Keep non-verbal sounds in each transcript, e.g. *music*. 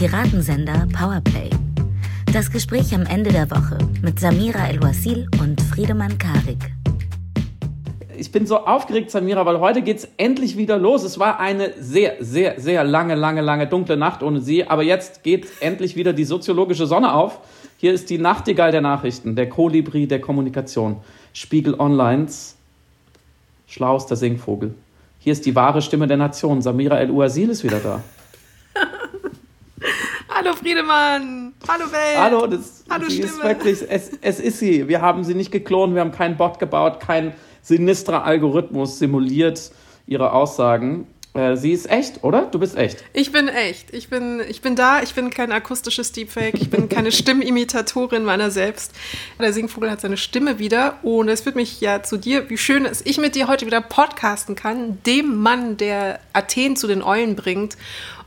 Piratensender Powerplay. Das Gespräch am Ende der Woche mit Samira El-Wasil und Friedemann Karik. Ich bin so aufgeregt, Samira, weil heute geht es endlich wieder los. Es war eine sehr, sehr, sehr lange, lange, lange dunkle Nacht ohne Sie. Aber jetzt geht endlich wieder die soziologische Sonne auf. Hier ist die Nachtigall der Nachrichten, der Kolibri der Kommunikation. Spiegel Onlines schlauster Singvogel. Hier ist die wahre Stimme der Nation. Samira El-Uasil ist wieder da. Hallo Friedemann! Hallo Welt! Hallo, das, Hallo sie Stimme! ist wirklich, es, es ist sie. Wir haben sie nicht geklont, wir haben keinen Bot gebaut, kein sinistrer Algorithmus simuliert ihre Aussagen. Äh, sie ist echt, oder? Du bist echt. Ich bin echt. Ich bin, ich bin da. Ich bin kein akustisches Deepfake. Ich bin keine *laughs* Stimmimitatorin meiner selbst. Der Singvogel hat seine Stimme wieder. Und es führt mich ja zu dir. Wie schön, dass ich mit dir heute wieder podcasten kann. Dem Mann, der Athen zu den Eulen bringt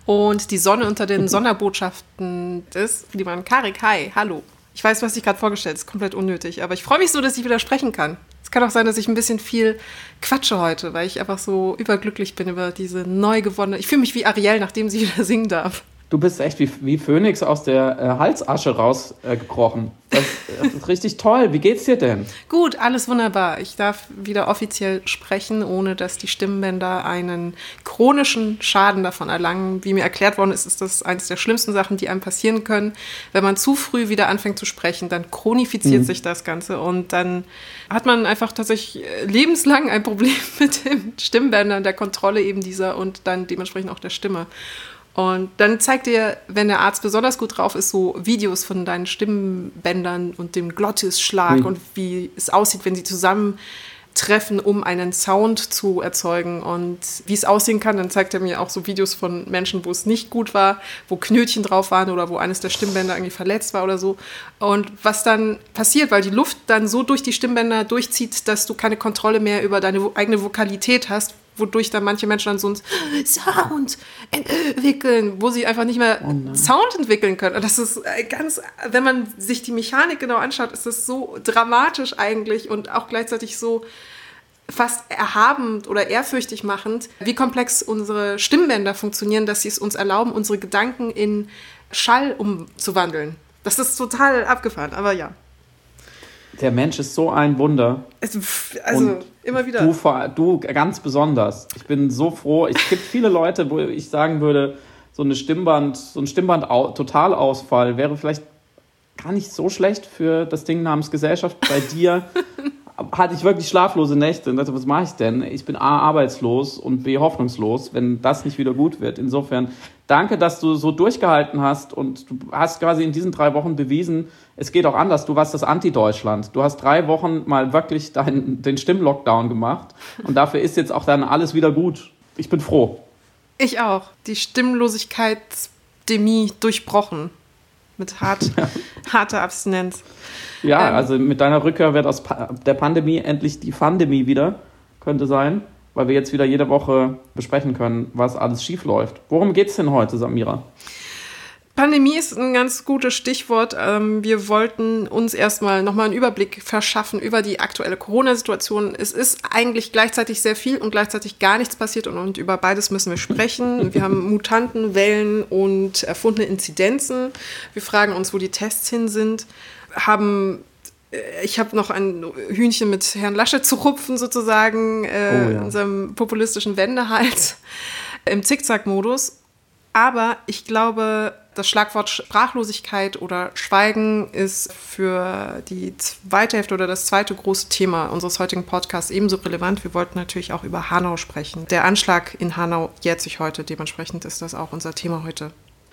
und die Sonne unter den Sonderbotschaften ist. Man Karik, hi, hallo. Ich weiß, was ich gerade vorgestellt ist komplett unnötig. Aber ich freue mich so, dass ich wieder sprechen kann. Es kann auch sein, dass ich ein bisschen viel quatsche heute, weil ich einfach so überglücklich bin über diese neu gewonnene. Ich fühle mich wie Ariel, nachdem sie *laughs* wieder singen darf. Du bist echt wie, wie Phönix aus der äh, Halsasche rausgekrochen. Äh, das, das ist richtig toll. Wie geht's dir denn? Gut, alles wunderbar. Ich darf wieder offiziell sprechen, ohne dass die Stimmbänder einen chronischen Schaden davon erlangen. Wie mir erklärt worden ist, ist das eines der schlimmsten Sachen, die einem passieren können. Wenn man zu früh wieder anfängt zu sprechen, dann chronifiziert Mhm. sich das Ganze und dann hat man einfach tatsächlich äh, lebenslang ein Problem *laughs* mit den Stimmbändern, der Kontrolle eben dieser und dann dementsprechend auch der Stimme. Und dann zeigt dir, wenn der Arzt besonders gut drauf ist, so Videos von deinen Stimmbändern und dem Glottisschlag Ui. und wie es aussieht, wenn sie zusammentreffen, um einen Sound zu erzeugen und wie es aussehen kann. Dann zeigt er mir auch so Videos von Menschen, wo es nicht gut war, wo Knötchen drauf waren oder wo eines der Stimmbänder irgendwie verletzt war oder so. Und was dann passiert, weil die Luft dann so durch die Stimmbänder durchzieht, dass du keine Kontrolle mehr über deine eigene Vokalität hast, wodurch dann manche Menschen dann so einen Sound entwickeln, wo sie einfach nicht mehr Sound entwickeln können. Und das ist äh, ganz, wenn man sich die Mechanik genau anschaut, ist das so dramatisch eigentlich und auch gleichzeitig so fast erhabend oder ehrfürchtig machend, wie komplex unsere Stimmbänder funktionieren, dass sie es uns erlauben, unsere Gedanken in Schall umzuwandeln. Das ist total abgefahren, aber ja. Der Mensch ist so ein Wunder. Es- Also Und immer wieder. Du, du ganz besonders. Ich bin so froh. Es gibt viele Leute, wo ich sagen würde, so eine Stimmband, so ein Stimmband-Totalausfall wäre vielleicht gar nicht so schlecht für das Ding namens Gesellschaft. Bei dir *laughs* hatte ich wirklich schlaflose Nächte und dachte, was mache ich denn? Ich bin A, arbeitslos und B, hoffnungslos, wenn das nicht wieder gut wird. Insofern danke, dass du so durchgehalten hast und du hast quasi in diesen drei Wochen bewiesen, es geht auch anders. Du warst das Anti-Deutschland. Du hast drei Wochen mal wirklich dein, den Stimmlockdown gemacht und dafür ist jetzt auch dann alles wieder gut. Ich bin froh. Ich auch. Die Stimmlosigkeitsdemie durchbrochen. Mit hart, *laughs* harter Abstinenz. Ja, Ähm. also mit deiner Rückkehr wird aus Pa- der Pandemie endlich die Pandemie wieder, könnte sein, weil wir jetzt wieder jede Woche besprechen können, was alles schief läuft. Worum geht's denn heute, Samira? Pandemie ist ein ganz gutes Stichwort. Ähm, Wir wollten uns erstmal nochmal einen Überblick verschaffen über die aktuelle Corona-Situation. Es ist eigentlich gleichzeitig sehr viel und gleichzeitig gar nichts passiert und, und über beides müssen wir sprechen. Wir haben Mutanten, Wellen und erfundene Inzidenzen. Wir fragen uns, wo die Tests hin sind. Haben äh, ich habe noch ein Hühnchen mit Herrn Lasche zu rupfen, sozusagen, äh, Oh ja. in seinem populistischen Wendehals im Zickzack-Modus. Aber ich glaube, das Schlagwort Sprachlosigkeit oder Schweigen ist für die zweite Hälfte oder das zweite große Thema unseres heutigen Podcasts ebenso relevant. Wir wollten natürlich auch über Hanau sprechen. Der Anschlag in Hanau jährt sich heute, dementsprechend ist das auch unser Thema heute.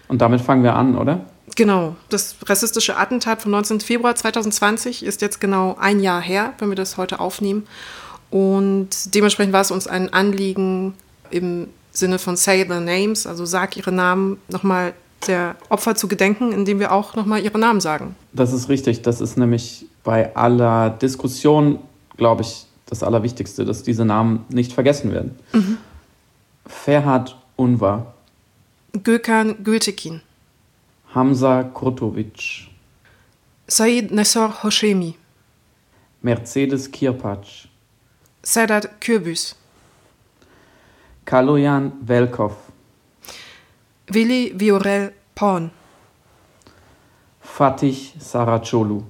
Und damit fangen wir an, oder? Genau, das rassistische Attentat vom 19. Februar 2020 ist jetzt genau ein Jahr her, wenn wir das heute aufnehmen. Und dementsprechend war es uns ein Anliegen im Sinne von Say the Names, also sag ihre Namen, nochmal der Opfer zu gedenken, indem wir auch nochmal ihre Namen sagen. Das ist richtig. Das ist nämlich bei aller Diskussion, glaube ich, das Allerwichtigste, dass diese Namen nicht vergessen werden. Ferhat Unvar, Gökhan Gültekin, Hamza Kurtovic, Said Nessor Hoshemi, Mercedes Kirpac, Sedat Kürbüz, Kaloyan Velkov, Willi Viorel Porn. Fatih Saracolu.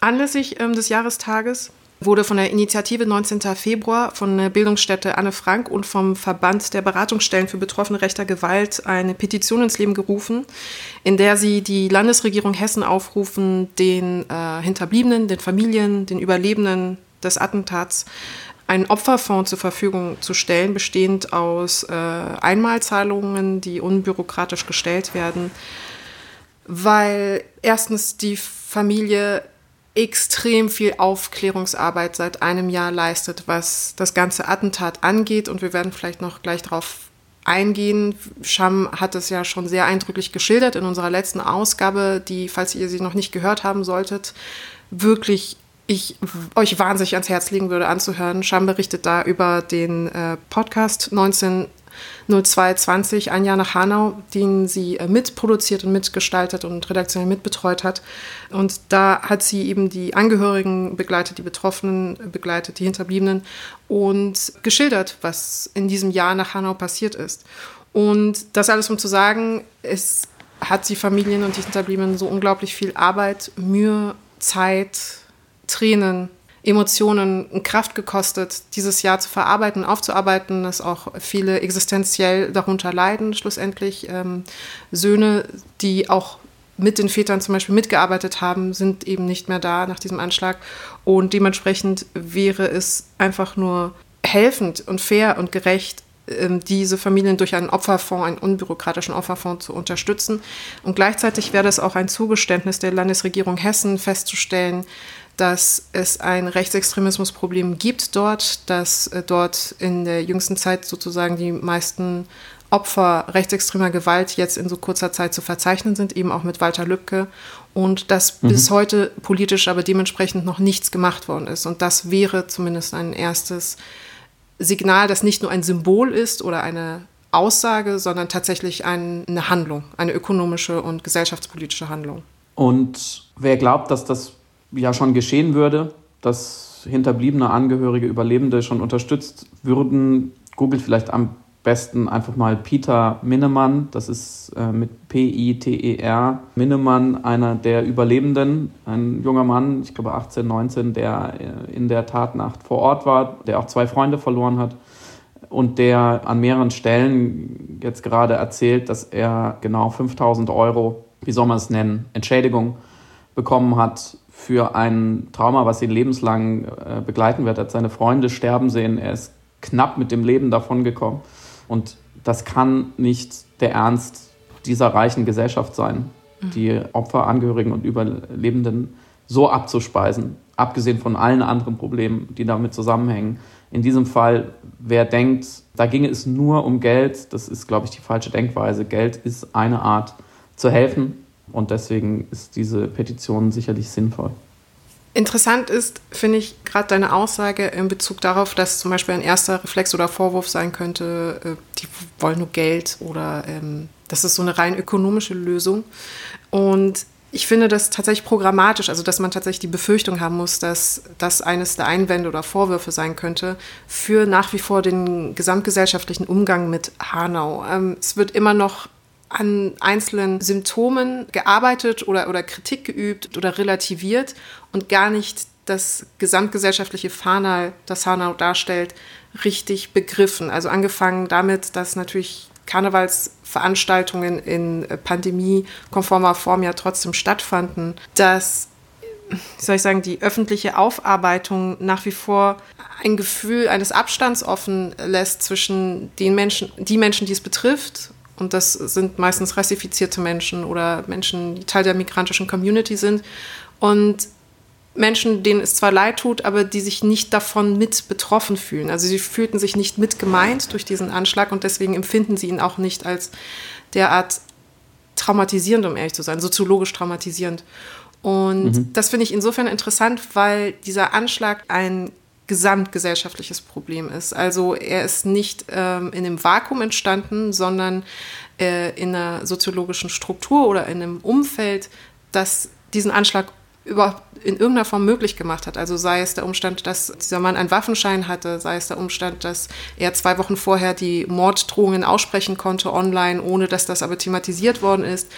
Anlässlich ähm, des Jahrestages wurde von der Initiative 19. Februar von der Bildungsstätte Anne Frank und vom Verband der Beratungsstellen für Betroffene rechter Gewalt eine Petition ins Leben gerufen, in der sie die Landesregierung Hessen aufrufen, den äh, Hinterbliebenen, den Familien, den Überlebenden des Attentats einen Opferfonds zur Verfügung zu stellen, bestehend aus äh, Einmalzahlungen, die unbürokratisch gestellt werden, weil erstens die Familie extrem viel Aufklärungsarbeit seit einem Jahr leistet, was das ganze Attentat angeht. Und wir werden vielleicht noch gleich darauf eingehen. Sham hat es ja schon sehr eindrücklich geschildert in unserer letzten Ausgabe, die, falls ihr sie noch nicht gehört haben solltet, wirklich ich euch wahnsinnig ans Herz legen würde anzuhören. Sham berichtet da über den äh, Podcast 19 0220, ein Jahr nach Hanau, den sie äh, mitproduziert und mitgestaltet und redaktionell mitbetreut hat. Und da hat sie eben die Angehörigen begleitet, die Betroffenen begleitet, die Hinterbliebenen und geschildert, was in diesem Jahr nach Hanau passiert ist. Und das alles, um zu sagen, es hat die Familien und die Hinterbliebenen so unglaublich viel Arbeit, Mühe, Zeit, Tränen Emotionen Kraft gekostet, dieses Jahr zu verarbeiten, aufzuarbeiten, dass auch viele existenziell darunter leiden, schlussendlich. Ähm, Söhne, die auch mit den Vätern zum Beispiel mitgearbeitet haben, sind eben nicht mehr da nach diesem Anschlag. Und dementsprechend wäre es einfach nur helfend und fair und gerecht, ähm, diese Familien durch einen Opferfonds, einen unbürokratischen Opferfonds zu unterstützen. Und gleichzeitig wäre es auch ein Zugeständnis der Landesregierung Hessen festzustellen, dass es ein Rechtsextremismusproblem gibt dort, dass äh, dort in der jüngsten Zeit sozusagen die meisten Opfer rechtsextremer Gewalt jetzt in so kurzer Zeit zu verzeichnen sind, eben auch mit Walter Lübcke. Und dass mhm. bis heute politisch aber dementsprechend noch nichts gemacht worden ist. Und das wäre zumindest ein erstes Signal, das nicht nur ein Symbol ist oder eine Aussage, sondern tatsächlich eine Handlung, eine ökonomische und gesellschaftspolitische Handlung. Und wer glaubt, dass das ja schon geschehen würde, dass hinterbliebene Angehörige, Überlebende schon unterstützt würden, googelt vielleicht am besten einfach mal Peter Minnemann, das ist äh, mit P-I-T-E-R, Minnemann, einer der Überlebenden, ein junger Mann, ich glaube 18, 19, der äh, in der Tatnacht vor Ort war, der auch zwei Freunde verloren hat und der an mehreren Stellen jetzt gerade erzählt, dass er genau 5000 Euro, wie soll man es nennen, Entschädigung bekommen hat für ein Trauma, was ihn lebenslang äh, begleiten wird. Er hat seine Freunde sterben sehen, er ist knapp mit dem Leben davongekommen. Und das kann nicht der Ernst dieser reichen Gesellschaft sein, mhm. die Opfer, Angehörigen und Überlebenden so abzuspeisen, abgesehen von allen anderen Problemen, die damit zusammenhängen. In diesem Fall, wer denkt, da ginge es nur um Geld, das ist, glaube ich, die falsche Denkweise. Geld ist eine Art zu helfen, und deswegen ist diese Petition sicherlich sinnvoll. Interessant ist, finde ich, gerade deine Aussage in Bezug darauf, dass zum Beispiel ein erster Reflex oder Vorwurf sein könnte, äh, die wollen nur Geld oder ähm, das ist so eine rein ökonomische Lösung. Und ich finde das tatsächlich programmatisch, also dass man tatsächlich die Befürchtung haben muss, dass das eines der Einwände oder Vorwürfe sein könnte für nach wie vor den gesamtgesellschaftlichen Umgang mit Hanau. Ähm, es wird immer noch an einzelnen Symptomen gearbeitet oder, oder Kritik geübt oder relativiert und gar nicht das gesamtgesellschaftliche Fanal, das Hanau darstellt, richtig begriffen. Also angefangen damit, dass natürlich Karnevalsveranstaltungen in pandemiekonformer Form ja trotzdem stattfanden, dass wie soll ich sagen, die öffentliche Aufarbeitung nach wie vor ein Gefühl eines Abstands offen lässt zwischen den Menschen, die Menschen, die es betrifft und das sind meistens rassifizierte Menschen oder Menschen, die Teil der migrantischen Community sind. Und Menschen, denen es zwar leid tut, aber die sich nicht davon mit betroffen fühlen. Also sie fühlten sich nicht mit gemeint durch diesen Anschlag und deswegen empfinden sie ihn auch nicht als derart traumatisierend, um ehrlich zu sein, soziologisch traumatisierend. Und mhm. das finde ich insofern interessant, weil dieser Anschlag ein gesamtgesellschaftliches Problem ist. Also er ist nicht ähm, in einem Vakuum entstanden, sondern äh, in einer soziologischen Struktur oder in einem Umfeld, das diesen Anschlag überhaupt in irgendeiner Form möglich gemacht hat. Also sei es der Umstand, dass dieser Mann einen Waffenschein hatte, sei es der Umstand, dass er zwei Wochen vorher die Morddrohungen aussprechen konnte online, ohne dass das aber thematisiert worden ist,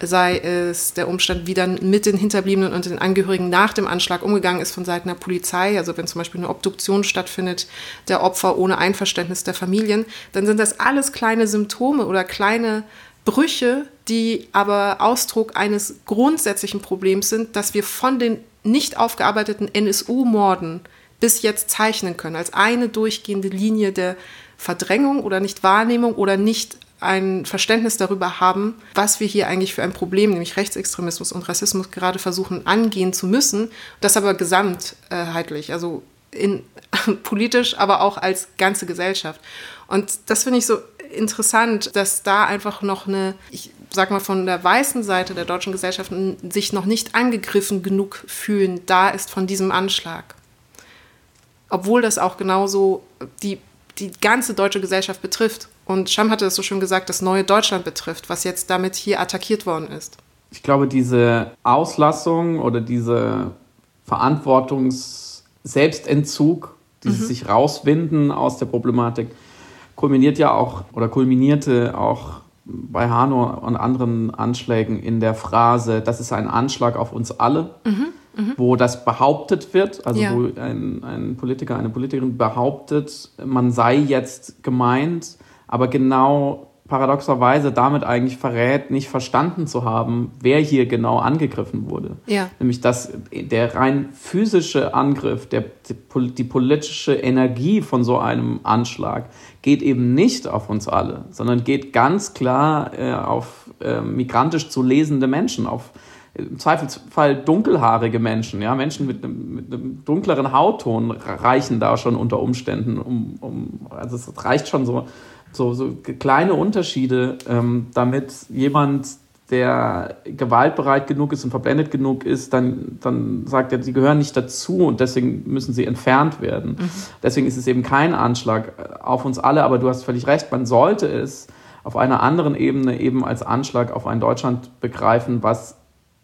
sei es der Umstand, wie dann mit den Hinterbliebenen und den Angehörigen nach dem Anschlag umgegangen ist von Seiten der Polizei, also wenn zum Beispiel eine Obduktion stattfindet der Opfer ohne Einverständnis der Familien, dann sind das alles kleine Symptome oder kleine Brüche, die aber Ausdruck eines grundsätzlichen Problems sind, dass wir von den nicht aufgearbeiteten NSU-Morden bis jetzt zeichnen können, als eine durchgehende Linie der Verdrängung oder Nichtwahrnehmung oder nicht ein Verständnis darüber haben, was wir hier eigentlich für ein Problem, nämlich Rechtsextremismus und Rassismus, gerade versuchen angehen zu müssen. Das aber gesamtheitlich, also in, *laughs* politisch, aber auch als ganze Gesellschaft. Und das finde ich so interessant, dass da einfach noch eine, ich sag mal, von der weißen Seite der deutschen Gesellschaft sich noch nicht angegriffen genug fühlen, da ist von diesem Anschlag. Obwohl das auch genauso die, die ganze deutsche Gesellschaft betrifft. Und Scham hatte es so schön gesagt, das neue Deutschland betrifft, was jetzt damit hier attackiert worden ist. Ich glaube, diese Auslassung oder diese Verantwortungs-Selbstentzug, dieses mhm. sich rauswinden aus der Problematik, kulminiert ja auch oder kulminierte auch bei Hanau und anderen Anschlägen in der Phrase, das ist ein Anschlag auf uns alle, mhm, mh. wo das behauptet wird, also ja. wo ein, ein Politiker, eine Politikerin behauptet, man sei jetzt gemeint, aber genau paradoxerweise damit eigentlich verrät, nicht verstanden zu haben, wer hier genau angegriffen wurde. Ja. Nämlich dass der rein physische Angriff, der, die, die politische Energie von so einem Anschlag geht eben nicht auf uns alle, sondern geht ganz klar äh, auf äh, migrantisch zu lesende Menschen, auf im Zweifelsfall dunkelhaarige Menschen, ja, Menschen mit einem, mit einem dunkleren Hautton reichen da schon unter Umständen, um, um also es reicht schon so so, so kleine Unterschiede, ähm, damit jemand, der gewaltbereit genug ist und verblendet genug ist, dann, dann sagt er, sie gehören nicht dazu und deswegen müssen sie entfernt werden. Mhm. Deswegen ist es eben kein Anschlag auf uns alle, aber du hast völlig recht, man sollte es auf einer anderen Ebene eben als Anschlag auf ein Deutschland begreifen, was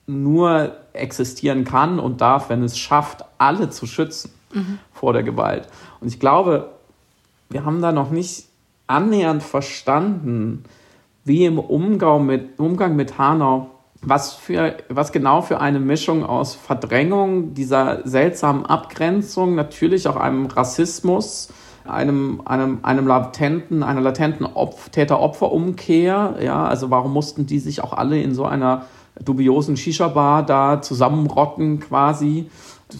nur existieren kann und darf, wenn es schafft, alle zu schützen mhm. vor der Gewalt. Und ich glaube, wir haben da noch nicht annähernd verstanden, wie im Umgang mit, Umgang mit Hanau, was, für, was genau für eine Mischung aus Verdrängung, dieser seltsamen Abgrenzung, natürlich auch einem Rassismus, einem, einem, einem latenten, einer latenten Täter-Opfer-Umkehr. Ja, also warum mussten die sich auch alle in so einer dubiosen Shisha-Bar da zusammenrotten quasi,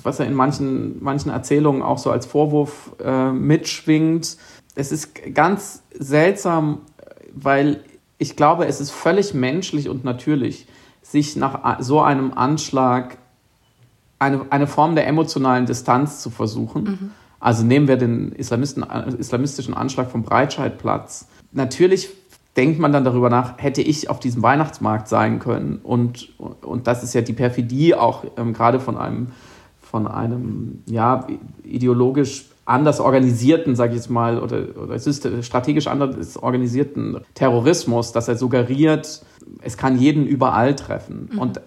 was ja in manchen, manchen Erzählungen auch so als Vorwurf äh, mitschwingt es ist ganz seltsam, weil ich glaube, es ist völlig menschlich und natürlich, sich nach so einem Anschlag eine, eine Form der emotionalen Distanz zu versuchen. Mhm. Also nehmen wir den Islamisten, islamistischen Anschlag vom Breitscheidplatz. Natürlich denkt man dann darüber nach, hätte ich auf diesem Weihnachtsmarkt sein können. Und, und das ist ja die Perfidie auch ähm, gerade von einem, von einem ja, ideologisch anders organisierten, sage ich jetzt mal, oder, oder strategisch anders organisierten Terrorismus, dass er suggeriert, es kann jeden überall treffen. Mhm. Und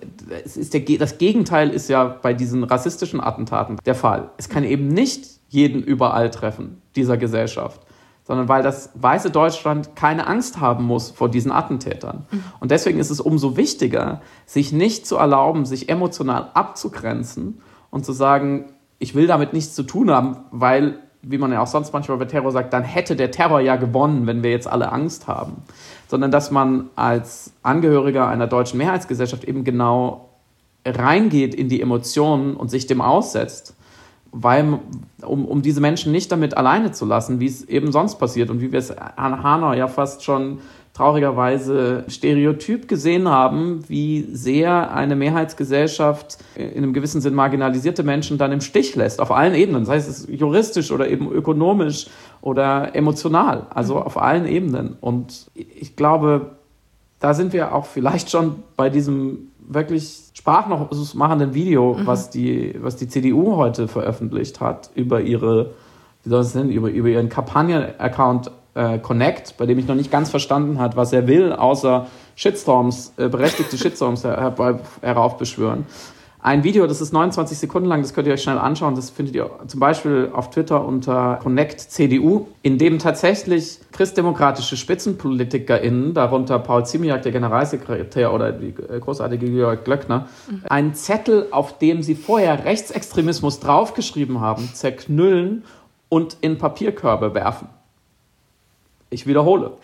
es ist der, das Gegenteil ist ja bei diesen rassistischen Attentaten der Fall. Es kann eben nicht jeden überall treffen, dieser Gesellschaft, sondern weil das weiße Deutschland keine Angst haben muss vor diesen Attentätern. Mhm. Und deswegen ist es umso wichtiger, sich nicht zu erlauben, sich emotional abzugrenzen und zu sagen, ich will damit nichts zu tun haben, weil, wie man ja auch sonst manchmal bei Terror sagt, dann hätte der Terror ja gewonnen, wenn wir jetzt alle Angst haben. Sondern dass man als Angehöriger einer deutschen Mehrheitsgesellschaft eben genau reingeht in die Emotionen und sich dem aussetzt, weil, um, um diese Menschen nicht damit alleine zu lassen, wie es eben sonst passiert und wie wir es an Hanau ja fast schon traurigerweise stereotyp gesehen haben, wie sehr eine Mehrheitsgesellschaft in einem gewissen Sinn marginalisierte Menschen dann im Stich lässt, auf allen Ebenen, sei es juristisch oder eben ökonomisch oder emotional, also mhm. auf allen Ebenen. Und ich glaube, da sind wir auch vielleicht schon bei diesem wirklich sprachmachenden Video, mhm. was, die, was die CDU heute veröffentlicht hat über ihre, wie soll es nennen, über, über ihren Kampagnen-Account äh, Connect, bei dem ich noch nicht ganz verstanden hat, was er will, außer Shitstorms, äh, berechtigte Shitstorms her heraufbeschwören. ein Video, das ist 29 Sekunden lang, das könnt ihr euch schnell anschauen. Das findet ihr zum Beispiel auf Twitter unter Connect CDU, in dem tatsächlich christdemokratische SpitzenpolitikerInnen, darunter Paul Ziemiak, der Generalsekretär oder die großartige Georg Glöckner, mhm. einen Zettel, auf dem sie vorher Rechtsextremismus draufgeschrieben haben, zerknüllen und in Papierkörbe werfen. Ich wiederhole.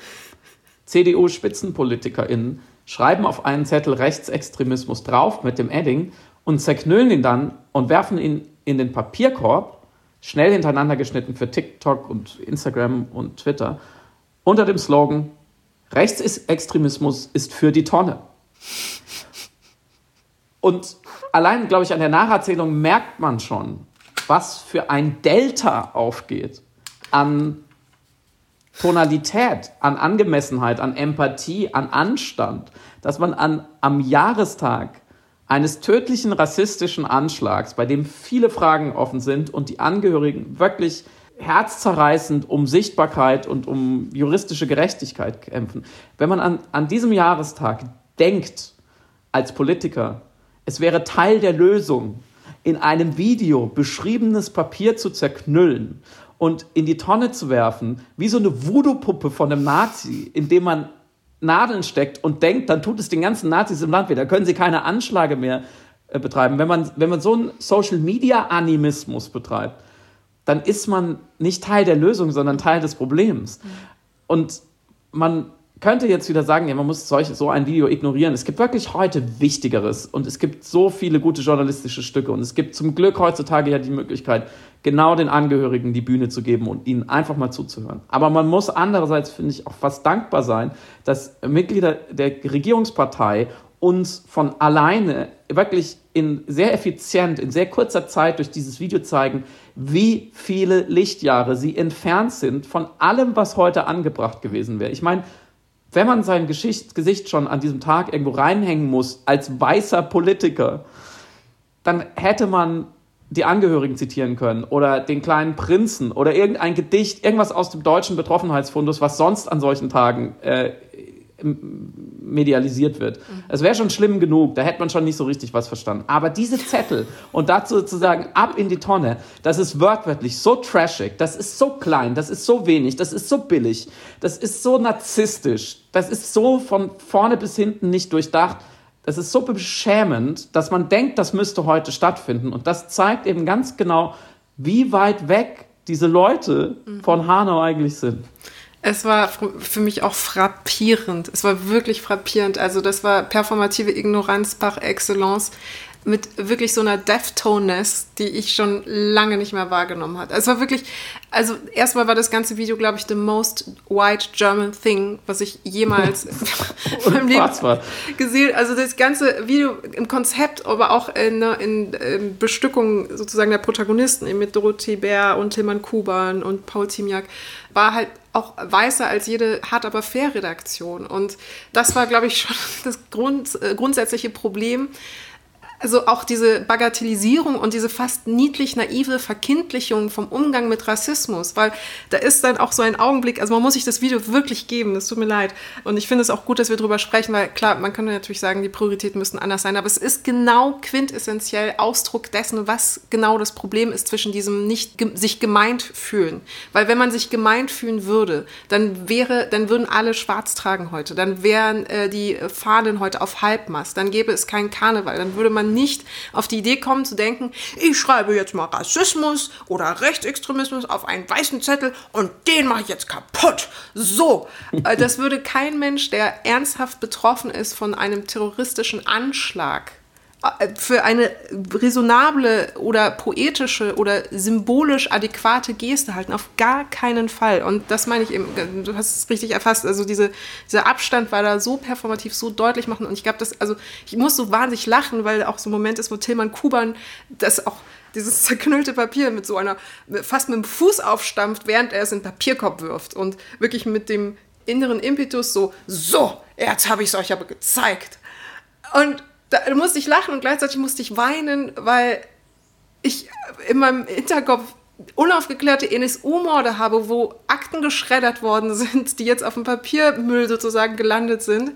CDU-SpitzenpolitikerInnen schreiben auf einen Zettel Rechtsextremismus drauf mit dem Edding und zerknüllen ihn dann und werfen ihn in den Papierkorb, schnell hintereinander geschnitten für TikTok und Instagram und Twitter, unter dem Slogan Rechtsextremismus ist für die Tonne. Und allein, glaube ich, an der Nacherzählung merkt man schon, was für ein Delta aufgeht an Tonalität, an Angemessenheit, an Empathie, an Anstand, dass man an, am Jahrestag eines tödlichen rassistischen Anschlags, bei dem viele Fragen offen sind und die Angehörigen wirklich herzzerreißend um Sichtbarkeit und um juristische Gerechtigkeit kämpfen. Wenn man an, an diesem Jahrestag denkt, als Politiker, es wäre Teil der Lösung, in einem Video beschriebenes Papier zu zerknüllen und in die Tonne zu werfen, wie so eine Voodoo-Puppe von einem Nazi, indem man Nadeln steckt und denkt, dann tut es den ganzen Nazis im Land weh. Da können sie keine Anschläge mehr äh, betreiben. Wenn man, wenn man so einen Social-Media-Animismus betreibt, dann ist man nicht Teil der Lösung, sondern Teil des Problems. Und man könnte jetzt wieder sagen, ja, man muss solch, so ein Video ignorieren. Es gibt wirklich heute Wichtigeres und es gibt so viele gute journalistische Stücke und es gibt zum Glück heutzutage ja die Möglichkeit, genau den Angehörigen die Bühne zu geben und ihnen einfach mal zuzuhören. Aber man muss andererseits, finde ich, auch fast dankbar sein, dass Mitglieder der Regierungspartei uns von alleine wirklich in sehr effizient, in sehr kurzer Zeit durch dieses Video zeigen, wie viele Lichtjahre sie entfernt sind von allem, was heute angebracht gewesen wäre. Ich meine, wenn man sein Geschicht, Gesicht schon an diesem Tag irgendwo reinhängen muss, als weißer Politiker, dann hätte man die Angehörigen zitieren können oder den kleinen Prinzen oder irgendein Gedicht, irgendwas aus dem deutschen Betroffenheitsfundus, was sonst an solchen Tagen äh, medialisiert wird. Es wäre schon schlimm genug, da hätte man schon nicht so richtig was verstanden. Aber diese Zettel und dazu zu sagen, ab in die Tonne, das ist wörtlich so trashig, das ist so klein, das ist so wenig, das ist so billig, das ist so narzisstisch, das ist so von vorne bis hinten nicht durchdacht. Das ist so beschämend, dass man denkt, das müsste heute stattfinden. Und das zeigt eben ganz genau, wie weit weg diese Leute mhm. von Hanau eigentlich sind. Es war für mich auch frappierend. Es war wirklich frappierend. Also das war performative Ignoranz par excellence mit wirklich so einer Deftoness, die ich schon lange nicht mehr wahrgenommen hatte. Es war wirklich, also erstmal war das ganze Video, glaube ich, the most white German thing, was ich jemals *laughs* in meinem Leben gesehen. Also das ganze Video im Konzept, aber auch in, in, in Bestückung sozusagen der Protagonisten, eben mit Dorothee Bär und Tilman Kuban und Paul Ziemiak, war halt auch weißer als jede hart aber fair Redaktion. Und das war, glaube ich, schon *laughs* das Grund, äh, grundsätzliche Problem, also auch diese Bagatellisierung und diese fast niedlich naive Verkindlichung vom Umgang mit Rassismus, weil da ist dann auch so ein Augenblick, also man muss sich das Video wirklich geben, das tut mir leid. Und ich finde es auch gut, dass wir darüber sprechen, weil klar, man könnte natürlich sagen, die Prioritäten müssen anders sein, aber es ist genau quintessentiell Ausdruck dessen, was genau das Problem ist zwischen diesem nicht ge sich gemeint fühlen. Weil wenn man sich gemeint fühlen würde, dann wäre, dann würden alle schwarz tragen heute, dann wären äh, die Fahnen heute auf Halbmast, dann gäbe es keinen Karneval, dann würde man nicht auf die Idee kommen zu denken, ich schreibe jetzt mal Rassismus oder Rechtsextremismus auf einen weißen Zettel und den mache ich jetzt kaputt. So, äh, das würde kein Mensch, der ernsthaft betroffen ist von einem terroristischen Anschlag, für eine resonable oder poetische oder symbolisch adäquate Geste halten. Auf gar keinen Fall. Und das meine ich eben, du hast es richtig erfasst. Also diese, dieser Abstand war da so performativ, so deutlich machen. Und ich glaube, das, also ich muss so wahnsinnig lachen, weil auch so ein Moment ist, wo Tillmann Kuban das auch dieses zerknüllte Papier mit so einer, fast mit dem Fuß aufstampft, während er es in den Papierkorb wirft. Und wirklich mit dem inneren Impetus so, so, jetzt habe ich es euch aber gezeigt. Und da musste ich lachen und gleichzeitig musste ich weinen, weil ich in meinem Hinterkopf unaufgeklärte NSU-Morde habe, wo Akten geschreddert worden sind, die jetzt auf dem Papiermüll sozusagen gelandet sind.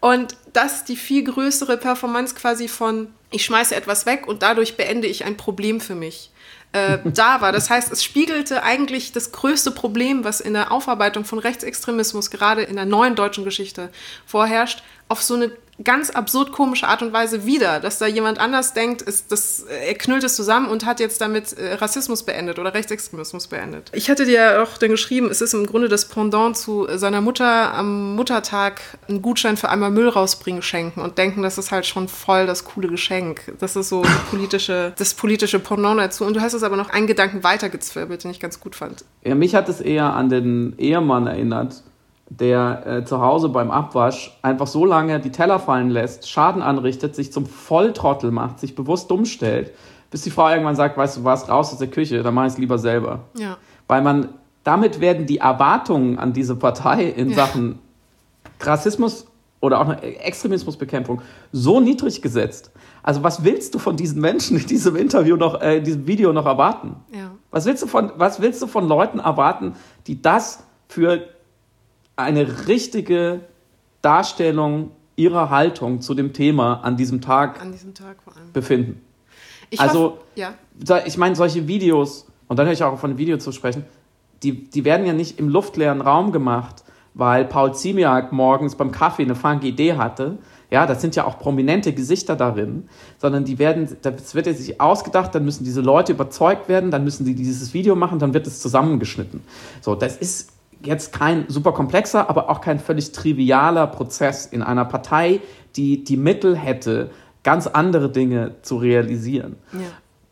Und das die viel größere Performance quasi von ich schmeiße etwas weg und dadurch beende ich ein Problem für mich. Äh, *laughs* da war. Das heißt, es spiegelte eigentlich das größte Problem, was in der Aufarbeitung von Rechtsextremismus gerade in der neuen deutschen Geschichte vorherrscht, auf so eine ganz absurd komische Art und Weise wieder, dass da jemand anders denkt, ist das, er knüllt es zusammen und hat jetzt damit äh, Rassismus beendet oder Rechtsextremismus beendet. Ich hatte dir auch dann geschrieben, es ist im Grunde das Pendant zu seiner Mutter am Muttertag einen Gutschein für einmal Müll rausbringen schenken und denken, das ist halt schon voll das coole Geschenk. Das ist so politische, das politische Pendant dazu. Und du hast es aber noch einen Gedanken weitergezwirbelt, den ich ganz gut fand. Ja, mich hat es eher an den Ehemann erinnert, der äh, zu Hause beim Abwasch einfach so lange die Teller fallen lässt, Schaden anrichtet, sich zum Volltrottel macht, sich bewusst dumm stellt, bis die Frau irgendwann sagt, weißt du was, raus aus der Küche, dann mach ich es lieber selber. Ja. Weil man, damit werden die Erwartungen an diese Partei in ja. Sachen Rassismus oder auch Extremismusbekämpfung so niedrig gesetzt. Also was willst du von diesen Menschen in diesem Interview noch, äh, in diesem Video noch erwarten? Ja. Was willst du von, was willst du von Leuten erwarten, die das für eine richtige Darstellung ihrer Haltung zu dem Thema an diesem Tag, an diesem Tag befinden. Ich also, hoffe, ja. ich meine, solche Videos, und dann höre ich auch von Video zu sprechen, die, die werden ja nicht im luftleeren Raum gemacht, weil Paul Ziemiak morgens beim Kaffee eine funky Idee hatte. Ja, das sind ja auch prominente Gesichter darin, sondern die werden, das wird ja sich ausgedacht, dann müssen diese Leute überzeugt werden, dann müssen sie dieses Video machen, dann wird es zusammengeschnitten. So, das ist jetzt kein super komplexer, aber auch kein völlig trivialer Prozess in einer Partei, die die Mittel hätte, ganz andere Dinge zu realisieren. Ja.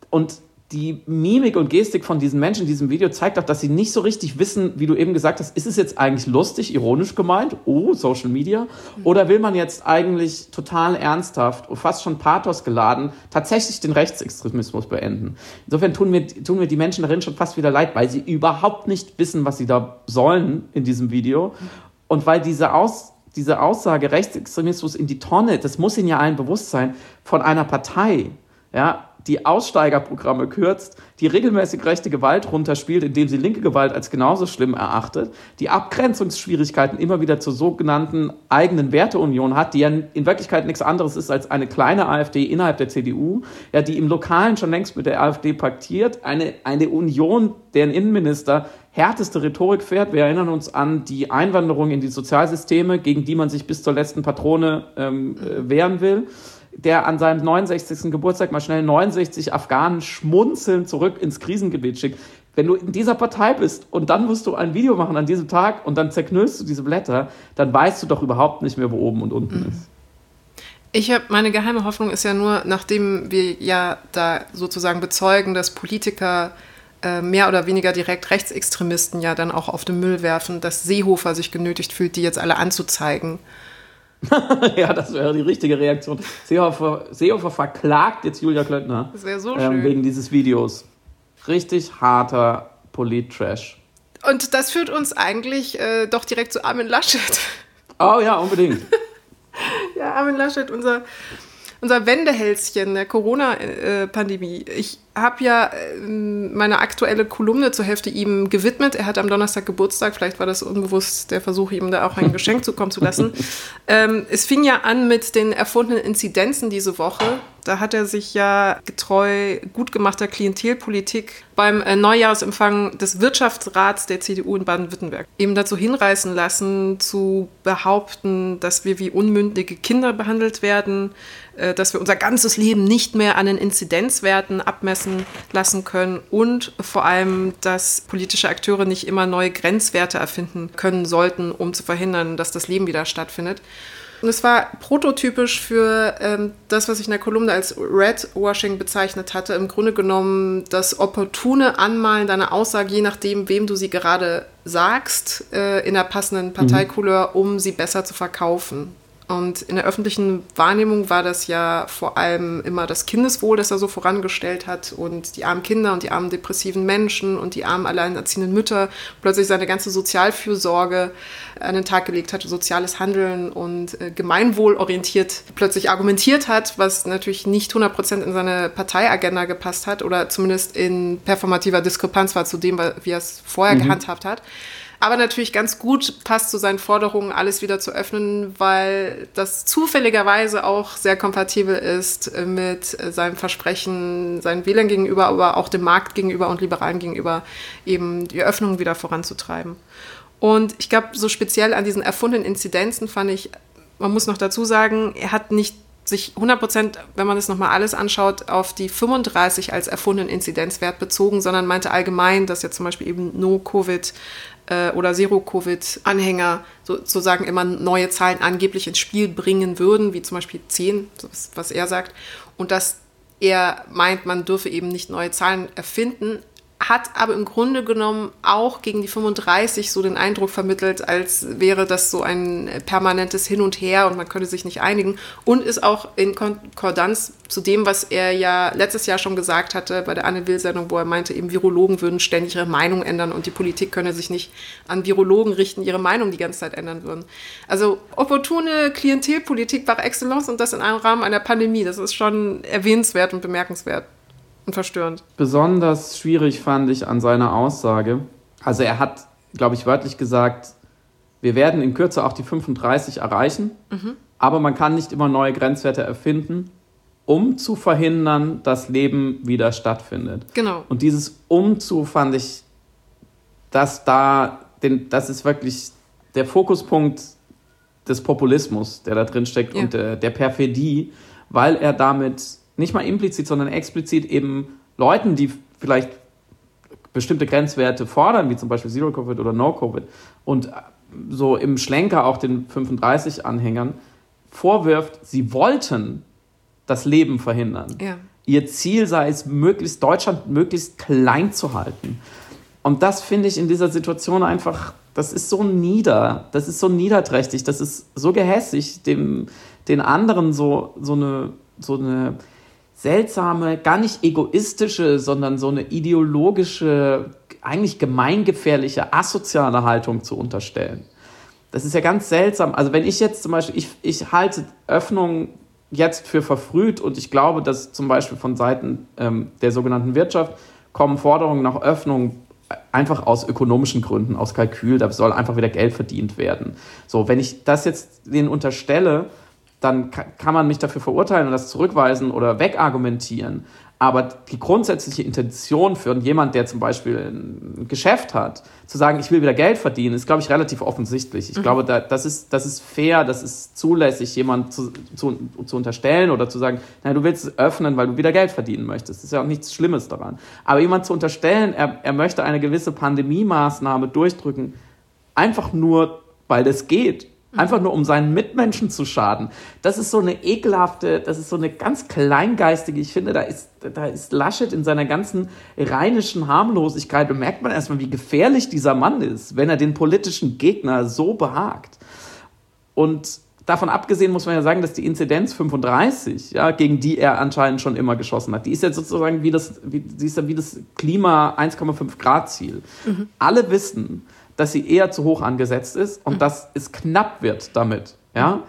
Und die Mimik und Gestik von diesen Menschen in diesem Video zeigt auch, dass sie nicht so richtig wissen, wie du eben gesagt hast, ist es jetzt eigentlich lustig, ironisch gemeint, oh, Social Media, oder will man jetzt eigentlich total ernsthaft und fast schon pathos geladen tatsächlich den Rechtsextremismus beenden? Insofern tun mir, tun mir die Menschen darin schon fast wieder leid, weil sie überhaupt nicht wissen, was sie da sollen in diesem Video. Und weil diese Aus diese Aussage Rechtsextremismus in die Tonne, das muss ihnen ja allen bewusst sein, von einer Partei, ja, die Aussteigerprogramme kürzt, die regelmäßig rechte Gewalt runterspielt, indem sie linke Gewalt als genauso schlimm erachtet, die Abgrenzungsschwierigkeiten immer wieder zur sogenannten eigenen Werteunion hat, die ja in Wirklichkeit nichts anderes ist als eine kleine AfD innerhalb der CDU, ja, die im Lokalen schon längst mit der AfD paktiert, eine, eine Union, deren Innenminister härteste Rhetorik fährt. Wir erinnern uns an die Einwanderung in die Sozialsysteme, gegen die man sich bis zur letzten Patrone ähm, äh, wehren will der an seinem 69. Geburtstag mal schnell 69 Afghanen schmunzelnd zurück ins Krisengebiet schickt. Wenn du in dieser Partei bist und dann musst du ein Video machen an diesem Tag und dann zerknüllst du diese Blätter, dann weißt du doch überhaupt nicht mehr, wo oben und unten mhm. ist. Ich habe meine geheime Hoffnung ist ja nur, nachdem wir ja da sozusagen bezeugen, dass Politiker äh, mehr oder weniger direkt Rechtsextremisten ja dann auch auf den Müll werfen, dass Seehofer sich genötigt fühlt, die jetzt alle anzuzeigen. *laughs* ja, das wäre die richtige Reaktion. Seehofer, Seehofer verklagt jetzt Julia Klöckner. Das wäre so ähm, schön. Wegen dieses Videos. Richtig harter Polit-Trash. Und das führt uns eigentlich äh, doch direkt zu Armin Laschet. Oh ja, unbedingt. *laughs* ja, Armin Laschet, unser, unser Wendehälschen der Corona-Pandemie. Ich habe ja ähm, meine aktuelle Kolumne zur Hälfte ihm gewidmet. Er hat am Donnerstag Geburtstag, vielleicht war das unbewusst der Versuch, ihm da auch ein Geschenk zukommen zu lassen. *laughs* Ähm, es fing ja an mit den erfundenen Inzidenzen diese Woche. Da hat er sich ja getreu gut gemachter Klientelpolitik beim äh, Neujahrsempfang des Wirtschaftsrats der CDU in Baden-Württemberg eben dazu hinreißen lassen, zu behaupten, dass wir wie unmündige Kinder behandelt werden, äh, dass wir unser ganzes Leben nicht mehr an den Inzidenzwerten abmessen lassen können und vor allem, dass politische Akteure nicht immer neue Grenzwerte erfinden können sollten, um zu verhindern, dass das Leben wieder stattfindet. Und es war prototypisch für ähm, das, was ich in der Kolumne als Redwashing bezeichnet hatte. Im Grunde genommen das opportune Anmalen deiner Aussage, je nachdem, wem du sie gerade sagst, äh, in der passenden Parteikouleur, um sie besser zu verkaufen. Und in der öffentlichen Wahrnehmung war das ja vor allem immer das Kindeswohl, das er so vorangestellt hat und die armen Kinder und die armen depressiven Menschen und die armen alleinerziehenden Mütter plötzlich seine ganze Sozialfürsorge an den Tag gelegt hat, soziales Handeln und äh, gemeinwohlorientiert plötzlich argumentiert hat, was natürlich nicht 100% in seine Parteiagenda gepasst hat oder zumindest in performativer Diskrepanz war zu dem, wie er es vorher mhm. gehandhabt hat. Aber natürlich ganz gut passt zu seinen Forderungen, alles wieder zu öffnen, weil das zufälligerweise auch sehr kompatibel ist mit seinem Versprechen, seinen Wählern gegenüber, aber auch dem Markt gegenüber und Liberalen gegenüber, eben die Öffnung wieder voranzutreiben. Und ich glaube, so speziell an diesen erfundenen Inzidenzen fand ich, man muss noch dazu sagen, er hat nicht sich 100 Prozent, wenn man das nochmal alles anschaut, auf die 35 als erfundenen Inzidenzwert bezogen, sondern meinte allgemein, dass jetzt zum Beispiel eben No-Covid äh, oder Zero-Covid-Anhänger sozusagen immer neue Zahlen angeblich ins Spiel bringen würden, wie zum Beispiel 10, was er sagt, und dass er meint, man dürfe eben nicht neue Zahlen erfinden, hat aber im Grunde genommen auch gegen die 35 so den Eindruck vermittelt, als wäre das so ein permanentes Hin und Her und man könnte sich nicht einigen und ist auch in Konkordanz zu dem, was er ja letztes Jahr schon gesagt hatte bei der Anne Will-Sendung, wo er meinte, eben Virologen würden ständig ihre Meinung ändern und die Politik könne sich nicht an Virologen richten, ihre Meinung die ganze Zeit ändern würden. Also opportune Klientelpolitik par excellence und das in einem Rahmen einer Pandemie, das ist schon erwähnenswert und bemerkenswert und verstörend. Besonders schwierig fand ich an seiner Aussage, also er hat, glaube ich, wörtlich gesagt, wir werden in Kürze auch die 35 erreichen, mhm. aber man kann nicht immer neue Grenzwerte erfinden, um zu verhindern, dass Leben wieder stattfindet. Genau. Und dieses Umzu fand ich, dass da, den, das ist wirklich der Fokuspunkt des Populismus, der da drin steckt ja. und der, der Perfidie, weil er damit nicht mal implizit, sondern explizit eben Leuten, die vielleicht bestimmte Grenzwerte fordern, wie zum Beispiel Zero-Covid oder No-Covid, und so im Schlenker auch den 35-Anhängern vorwirft, sie wollten das Leben verhindern. Ja. Ihr Ziel sei es, möglichst Deutschland möglichst klein zu halten. Und das finde ich in dieser Situation einfach, das ist so nieder, das ist so niederträchtig, das ist so gehässig, dem, den anderen so, so eine, so eine seltsame, gar nicht egoistische, sondern so eine ideologische, eigentlich gemeingefährliche, asoziale Haltung zu unterstellen. Das ist ja ganz seltsam. Also wenn ich jetzt zum Beispiel, ich, ich halte Öffnung jetzt für verfrüht und ich glaube, dass zum Beispiel von Seiten ähm, der sogenannten Wirtschaft kommen Forderungen nach Öffnung einfach aus ökonomischen Gründen, aus Kalkül, da soll einfach wieder Geld verdient werden. So, wenn ich das jetzt denen unterstelle, dann kann man mich dafür verurteilen und das zurückweisen oder wegargumentieren. Aber die grundsätzliche Intention für jemand, der zum Beispiel ein Geschäft hat, zu sagen, ich will wieder Geld verdienen, ist, glaube ich, relativ offensichtlich. Ich mhm. glaube, da, das, ist, das ist fair, das ist zulässig, jemand zu, zu, zu unterstellen oder zu sagen, nein, du willst es öffnen, weil du wieder Geld verdienen möchtest. Das ist ja auch nichts Schlimmes daran. Aber jemand zu unterstellen, er, er möchte eine gewisse Pandemie-Maßnahme durchdrücken, einfach nur, weil das geht, Einfach nur um seinen Mitmenschen zu schaden. Das ist so eine ekelhafte, das ist so eine ganz kleingeistige, ich finde, da ist, da ist Laschet in seiner ganzen rheinischen Harmlosigkeit, und merkt man erstmal, wie gefährlich dieser Mann ist, wenn er den politischen Gegner so behagt. Und davon abgesehen muss man ja sagen, dass die Inzidenz 35, ja, gegen die er anscheinend schon immer geschossen hat, die ist jetzt sozusagen wie das, wie, die ist ja wie das Klima 1,5 Grad Ziel. Mhm. Alle wissen, dass sie eher zu hoch angesetzt ist und mhm. dass es knapp wird damit. Ja?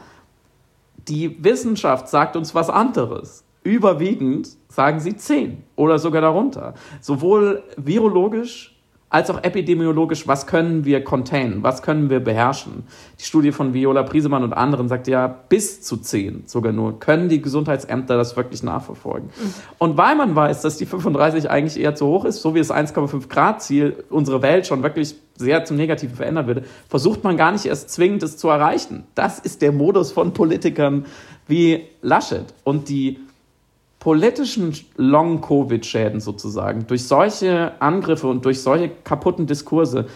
Die Wissenschaft sagt uns was anderes. Überwiegend sagen sie 10 oder sogar darunter. Sowohl virologisch als auch epidemiologisch, was können wir containen, was können wir beherrschen. Die Studie von Viola Priesemann und anderen sagt ja, bis zu 10 sogar nur, können die Gesundheitsämter das wirklich nachverfolgen. Mhm. Und weil man weiß, dass die 35 eigentlich eher zu hoch ist, so wie das 1,5 Grad Ziel unsere Welt schon wirklich sehr zum Negativen verändern würde, versucht man gar nicht erst zwingend es zu erreichen. Das ist der Modus von Politikern wie Laschet. Und die politischen Long-Covid-Schäden sozusagen, durch solche Angriffe und durch solche kaputten Diskurse,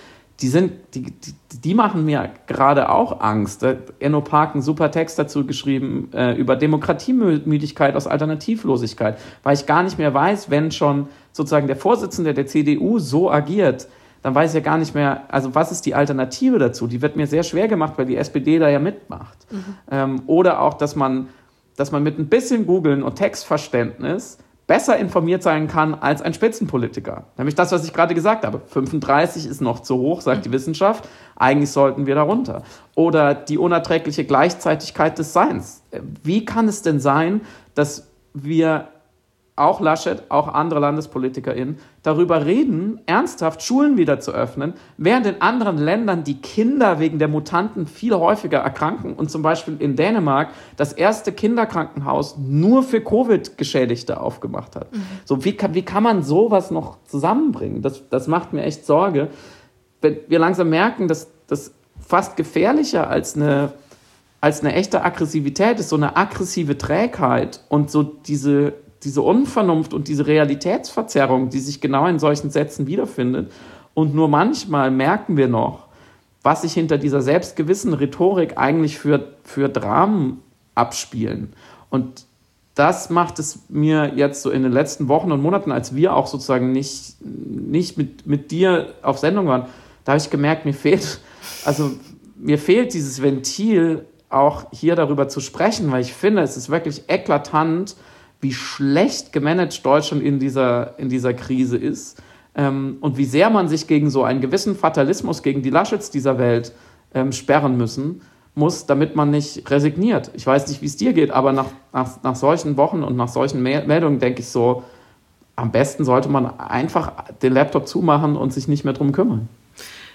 die sind, die, die, die machen mir gerade auch Angst. Enno Park einen super Text dazu geschrieben äh, über Demokratiemüdigkeit aus Alternativlosigkeit, weil ich gar nicht mehr weiß, wenn schon sozusagen der Vorsitzende der CDU so agiert, dann weiß ich ja gar nicht mehr, also was ist die Alternative dazu? Die wird mir sehr schwer gemacht, weil die SPD da ja mitmacht. Mhm. Ähm, oder auch, dass man dass man mit ein bisschen Googeln und Textverständnis besser informiert sein kann als ein Spitzenpolitiker. Nämlich das, was ich gerade gesagt habe. 35 ist noch zu hoch, sagt die Wissenschaft. Eigentlich sollten wir darunter. Oder die unerträgliche Gleichzeitigkeit des Seins. Wie kann es denn sein, dass wir auch Laschet, auch andere LandespolitikerInnen, darüber reden, ernsthaft Schulen wieder zu öffnen, während in anderen Ländern die Kinder wegen der Mutanten viel häufiger erkranken und zum Beispiel in Dänemark das erste Kinderkrankenhaus nur für Covid-Geschädigte aufgemacht hat. Mhm. So, wie kann, wie kann man sowas noch zusammenbringen? Das, das macht mir echt Sorge. Wenn wir langsam merken, dass das fast gefährlicher als eine als eine echte Aggressivität ist so eine aggressive Trägheit und so diese diese Unvernunft und diese Realitätsverzerrung, die sich genau in solchen Sätzen wiederfindet. Und nur manchmal merken wir noch, was sich hinter dieser selbstgewissen Rhetorik eigentlich für, für Dramen abspielen. Und das macht es mir jetzt so in den letzten Wochen und Monaten, als wir auch sozusagen nicht, nicht mit, mit dir auf Sendung waren, da habe ich gemerkt, mir fehlt, also mir fehlt dieses Ventil, auch hier darüber zu sprechen, weil ich finde, es ist wirklich eklatant, wie schlecht gemanagt Deutschland in dieser, in dieser Krise ist ähm, und wie sehr man sich gegen so einen gewissen Fatalismus, gegen die Laschets dieser Welt ähm, sperren müssen muss, damit man nicht resigniert. Ich weiß nicht, wie es dir geht, aber nach, nach, nach solchen Wochen und nach solchen Meldungen denke ich so, am besten sollte man einfach den Laptop zumachen und sich nicht mehr drum kümmern.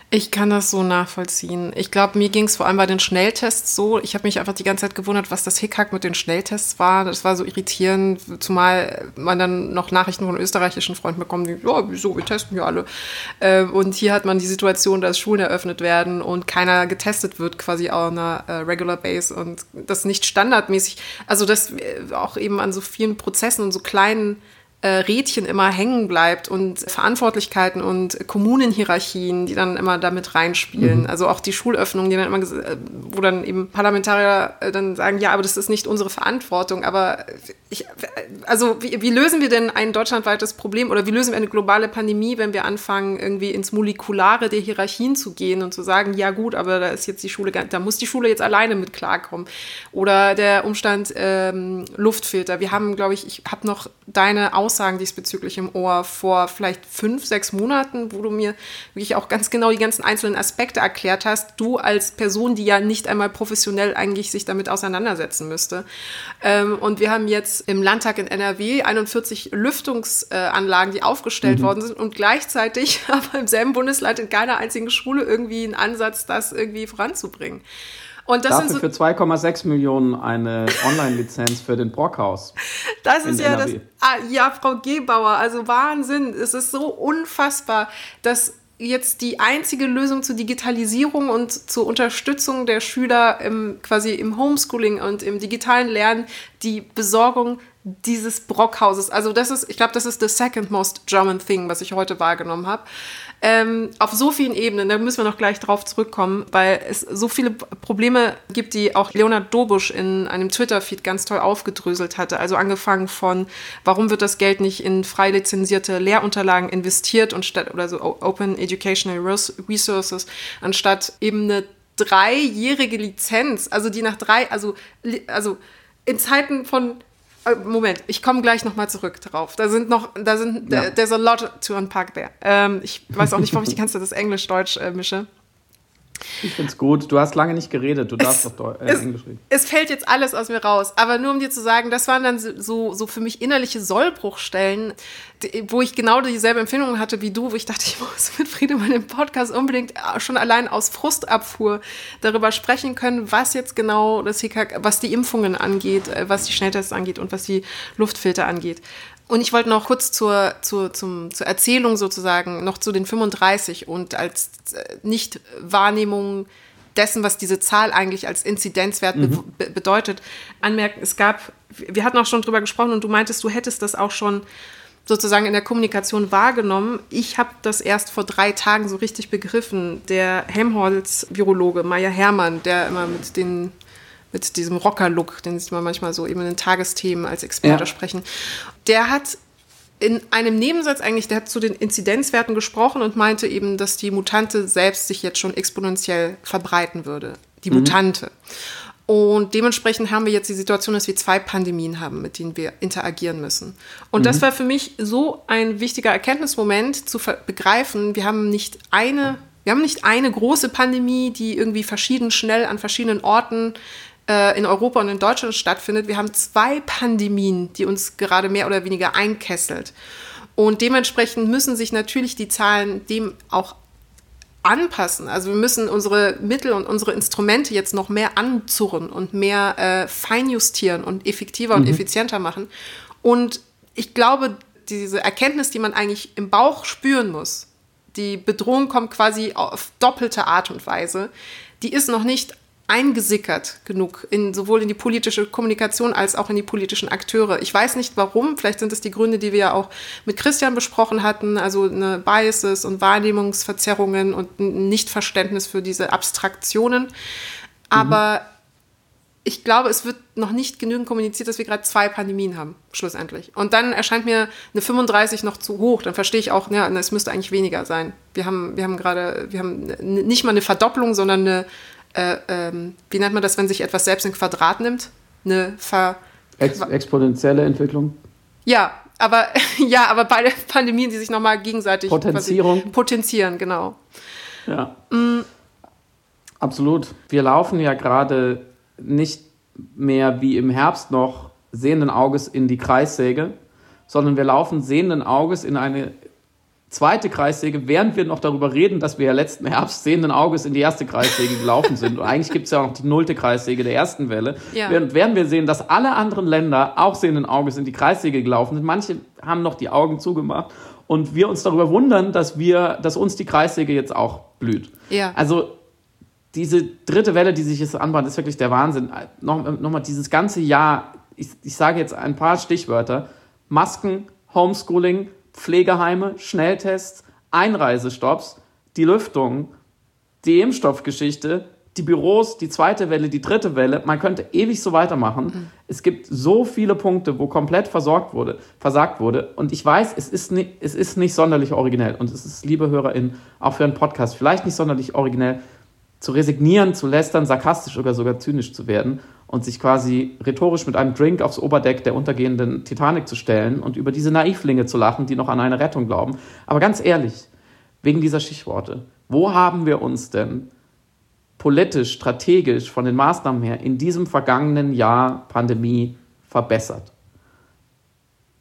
Ich kann das so nachvollziehen. Ich glaube, mir ging es vor allem bei den Schnelltests so. Ich habe mich einfach die ganze Zeit gewundert, was das Hickhack mit den Schnelltests war. Das war so irritierend, zumal man dann noch Nachrichten von österreichischen Freunden bekommt, die, ja, wieso, wir testen hier alle. Äh, und hier hat man die Situation, dass Schulen eröffnet werden und keiner getestet wird, quasi auf einer äh, Regular Base und das nicht standardmäßig. Also, dass äh, auch eben an so vielen Prozessen und so kleinen Rädchen immer hängen bleibt und Verantwortlichkeiten und Kommunenhierarchien, die dann immer damit reinspielen. Mhm. Also auch die Schulöffnung, die dann immer, äh, wo dann eben Parlamentarier äh, dann sagen, ja, aber das ist nicht unsere Verantwortung. Aber ich, also wie, wie lösen wir denn ein deutschlandweites Problem oder wie lösen wir eine globale Pandemie, wenn wir anfangen, irgendwie ins Molekulare der Hierarchien zu gehen und zu sagen, ja gut, aber da ist jetzt die Schule, da muss die Schule jetzt alleine mit klarkommen. Oder der Umstand ähm, Luftfilter. Wir haben, glaube ich, ich habe noch deine Aus Aussagen diesbezüglich im Ohr vor vielleicht fünf, sechs Monaten, wo du mir wirklich auch ganz genau die ganzen einzelnen Aspekte erklärt hast. Du als Person, die ja nicht einmal professionell eigentlich sich damit auseinandersetzen müsste. Ähm, und wir haben jetzt im Landtag in NRW 41 Lüftungsanlagen, die aufgestellt mhm. worden sind und gleichzeitig *laughs* aber im selben Bundesland in keiner einzigen Schule irgendwie einen Ansatz, das irgendwie voranzubringen. Und das Dafür so für 2,6 Millionen eine Online-Lizenz für den Brockhaus. *laughs* Das ist ja NRW. das. Ah, ja, Frau Gebauer, also Wahnsinn. Es ist so unfassbar, dass jetzt die einzige Lösung zur Digitalisierung und zur Unterstützung der Schüler im, quasi im Homeschooling und im digitalen Lernen die Besorgung dieses Brockhauses. Also das ist, ich glaube, das ist the second most German thing, was ich heute wahrgenommen habe. Ähm, auf so vielen Ebenen, da müssen wir noch gleich drauf zurückkommen, weil es so viele Probleme gibt, die auch Leonard Dobusch in einem Twitter-Feed ganz toll aufgedröselt hatte. Also angefangen von, warum wird das Geld nicht in frei lizenzierte Lehrunterlagen investiert und statt oder so Open Educational Resources, anstatt eben eine dreijährige Lizenz, also die nach drei, also, also in Zeiten von Moment, ich komme gleich nochmal zurück drauf. Da sind noch, da sind, ja. there's a lot to unpack there. Ähm, ich weiß auch nicht, warum ich die ganze Zeit das Englisch-Deutsch äh, mische. Ich finde es gut. Du hast lange nicht geredet. Du darfst es, doch äh, es, Englisch reden. Es fällt jetzt alles aus mir raus. Aber nur um dir zu sagen, das waren dann so, so für mich innerliche Sollbruchstellen, wo ich genau dieselbe Empfindung hatte wie du, wo ich dachte, *laughs* ich muss mit Friedemann im Podcast unbedingt äh, schon allein aus Frustabfuhr darüber sprechen können, was jetzt genau das HIKAK, was die Impfungen angeht, äh, was die Schnelltests angeht und was die Luftfilter angeht. Und ich wollte noch kurz zur, zur, zum, zur Erzählung sozusagen, noch zu den 35 und als äh, Nichtwahrnehmung dessen, was diese Zahl eigentlich als Inzidenzwert mhm. be bedeutet, anmerken. Es gab, wir hatten auch schon drüber gesprochen und du meintest, du hättest das auch schon sozusagen in der Kommunikation wahrgenommen. Ich habe das erst vor drei Tagen so richtig begriffen. Der Helmholtz-Virologe Meier Hermann, der immer mit den mit diesem Rocker-Look, den sieht man manchmal so eben in den Tagesthemen als Experte ja. sprechen. Der hat in einem Nebensatz eigentlich, der hat zu den Inzidenzwerten gesprochen und meinte eben, dass die Mutante selbst sich jetzt schon exponentiell verbreiten würde. Die mhm. Mutante. Und dementsprechend haben wir jetzt die Situation, dass wir zwei Pandemien haben, mit denen wir interagieren müssen. Und mhm. das war für mich so ein wichtiger Erkenntnismoment zu begreifen, wir haben nicht eine, wir haben nicht eine große Pandemie, die irgendwie verschieden schnell an verschiedenen Orten in Europa und in Deutschland stattfindet. Wir haben zwei Pandemien, die uns gerade mehr oder weniger einkesselt. Und dementsprechend müssen sich natürlich die Zahlen dem auch anpassen. Also wir müssen unsere Mittel und unsere Instrumente jetzt noch mehr anzurren und mehr äh, feinjustieren und effektiver mhm. und effizienter machen. Und ich glaube, diese Erkenntnis, die man eigentlich im Bauch spüren muss, die Bedrohung kommt quasi auf doppelte Art und Weise, die ist noch nicht eingesickert genug, in, sowohl in die politische Kommunikation als auch in die politischen Akteure. Ich weiß nicht warum, vielleicht sind es die Gründe, die wir ja auch mit Christian besprochen hatten, also eine Biases und Wahrnehmungsverzerrungen und ein Nichtverständnis für diese Abstraktionen. Aber mhm. ich glaube, es wird noch nicht genügend kommuniziert, dass wir gerade zwei Pandemien haben, schlussendlich. Und dann erscheint mir eine 35 noch zu hoch. Dann verstehe ich auch, ja, es müsste eigentlich weniger sein. Wir haben, wir haben gerade, wir haben nicht mal eine Verdopplung, sondern eine äh, ähm, wie nennt man das, wenn sich etwas selbst in Quadrat nimmt? Eine Ver Ex exponentielle Entwicklung? Ja, aber *laughs* ja, aber beide Pandemien, die sich nochmal gegenseitig Potenzierung. potenzieren, genau. Ja. Mm. Absolut. Wir laufen ja gerade nicht mehr wie im Herbst noch sehenden Auges in die Kreissäge, sondern wir laufen sehenden Auges in eine zweite Kreissäge, während wir noch darüber reden, dass wir ja letzten Herbst sehenden Auges in die erste Kreissäge gelaufen sind. Und eigentlich gibt es ja auch noch die nullte Kreissäge der ersten Welle. Ja. Während werden wir sehen, dass alle anderen Länder auch sehenden Auges in die Kreissäge gelaufen sind. Manche haben noch die Augen zugemacht. Und wir uns darüber wundern, dass wir, dass uns die Kreissäge jetzt auch blüht. Ja. Also diese dritte Welle, die sich jetzt anbahnt, ist wirklich der Wahnsinn. Noch, noch mal dieses ganze Jahr, ich, ich sage jetzt ein paar Stichwörter. Masken, Homeschooling, Pflegeheime, Schnelltests, Einreisestopps, die Lüftung, die Impfstoffgeschichte, die Büros, die zweite Welle, die dritte Welle. Man könnte ewig so weitermachen. Mhm. Es gibt so viele Punkte, wo komplett versorgt wurde, versagt wurde. Und ich weiß, es ist, nicht, es ist nicht sonderlich originell. Und es ist, liebe HörerInnen, auch für einen Podcast, vielleicht nicht sonderlich originell, zu resignieren, zu lästern, sarkastisch oder sogar zynisch zu werden und sich quasi rhetorisch mit einem Drink aufs Oberdeck der untergehenden Titanic zu stellen und über diese Naivlinge zu lachen, die noch an eine Rettung glauben. Aber ganz ehrlich, wegen dieser Stichworte, wo haben wir uns denn politisch, strategisch von den Maßnahmen her in diesem vergangenen Jahr Pandemie verbessert?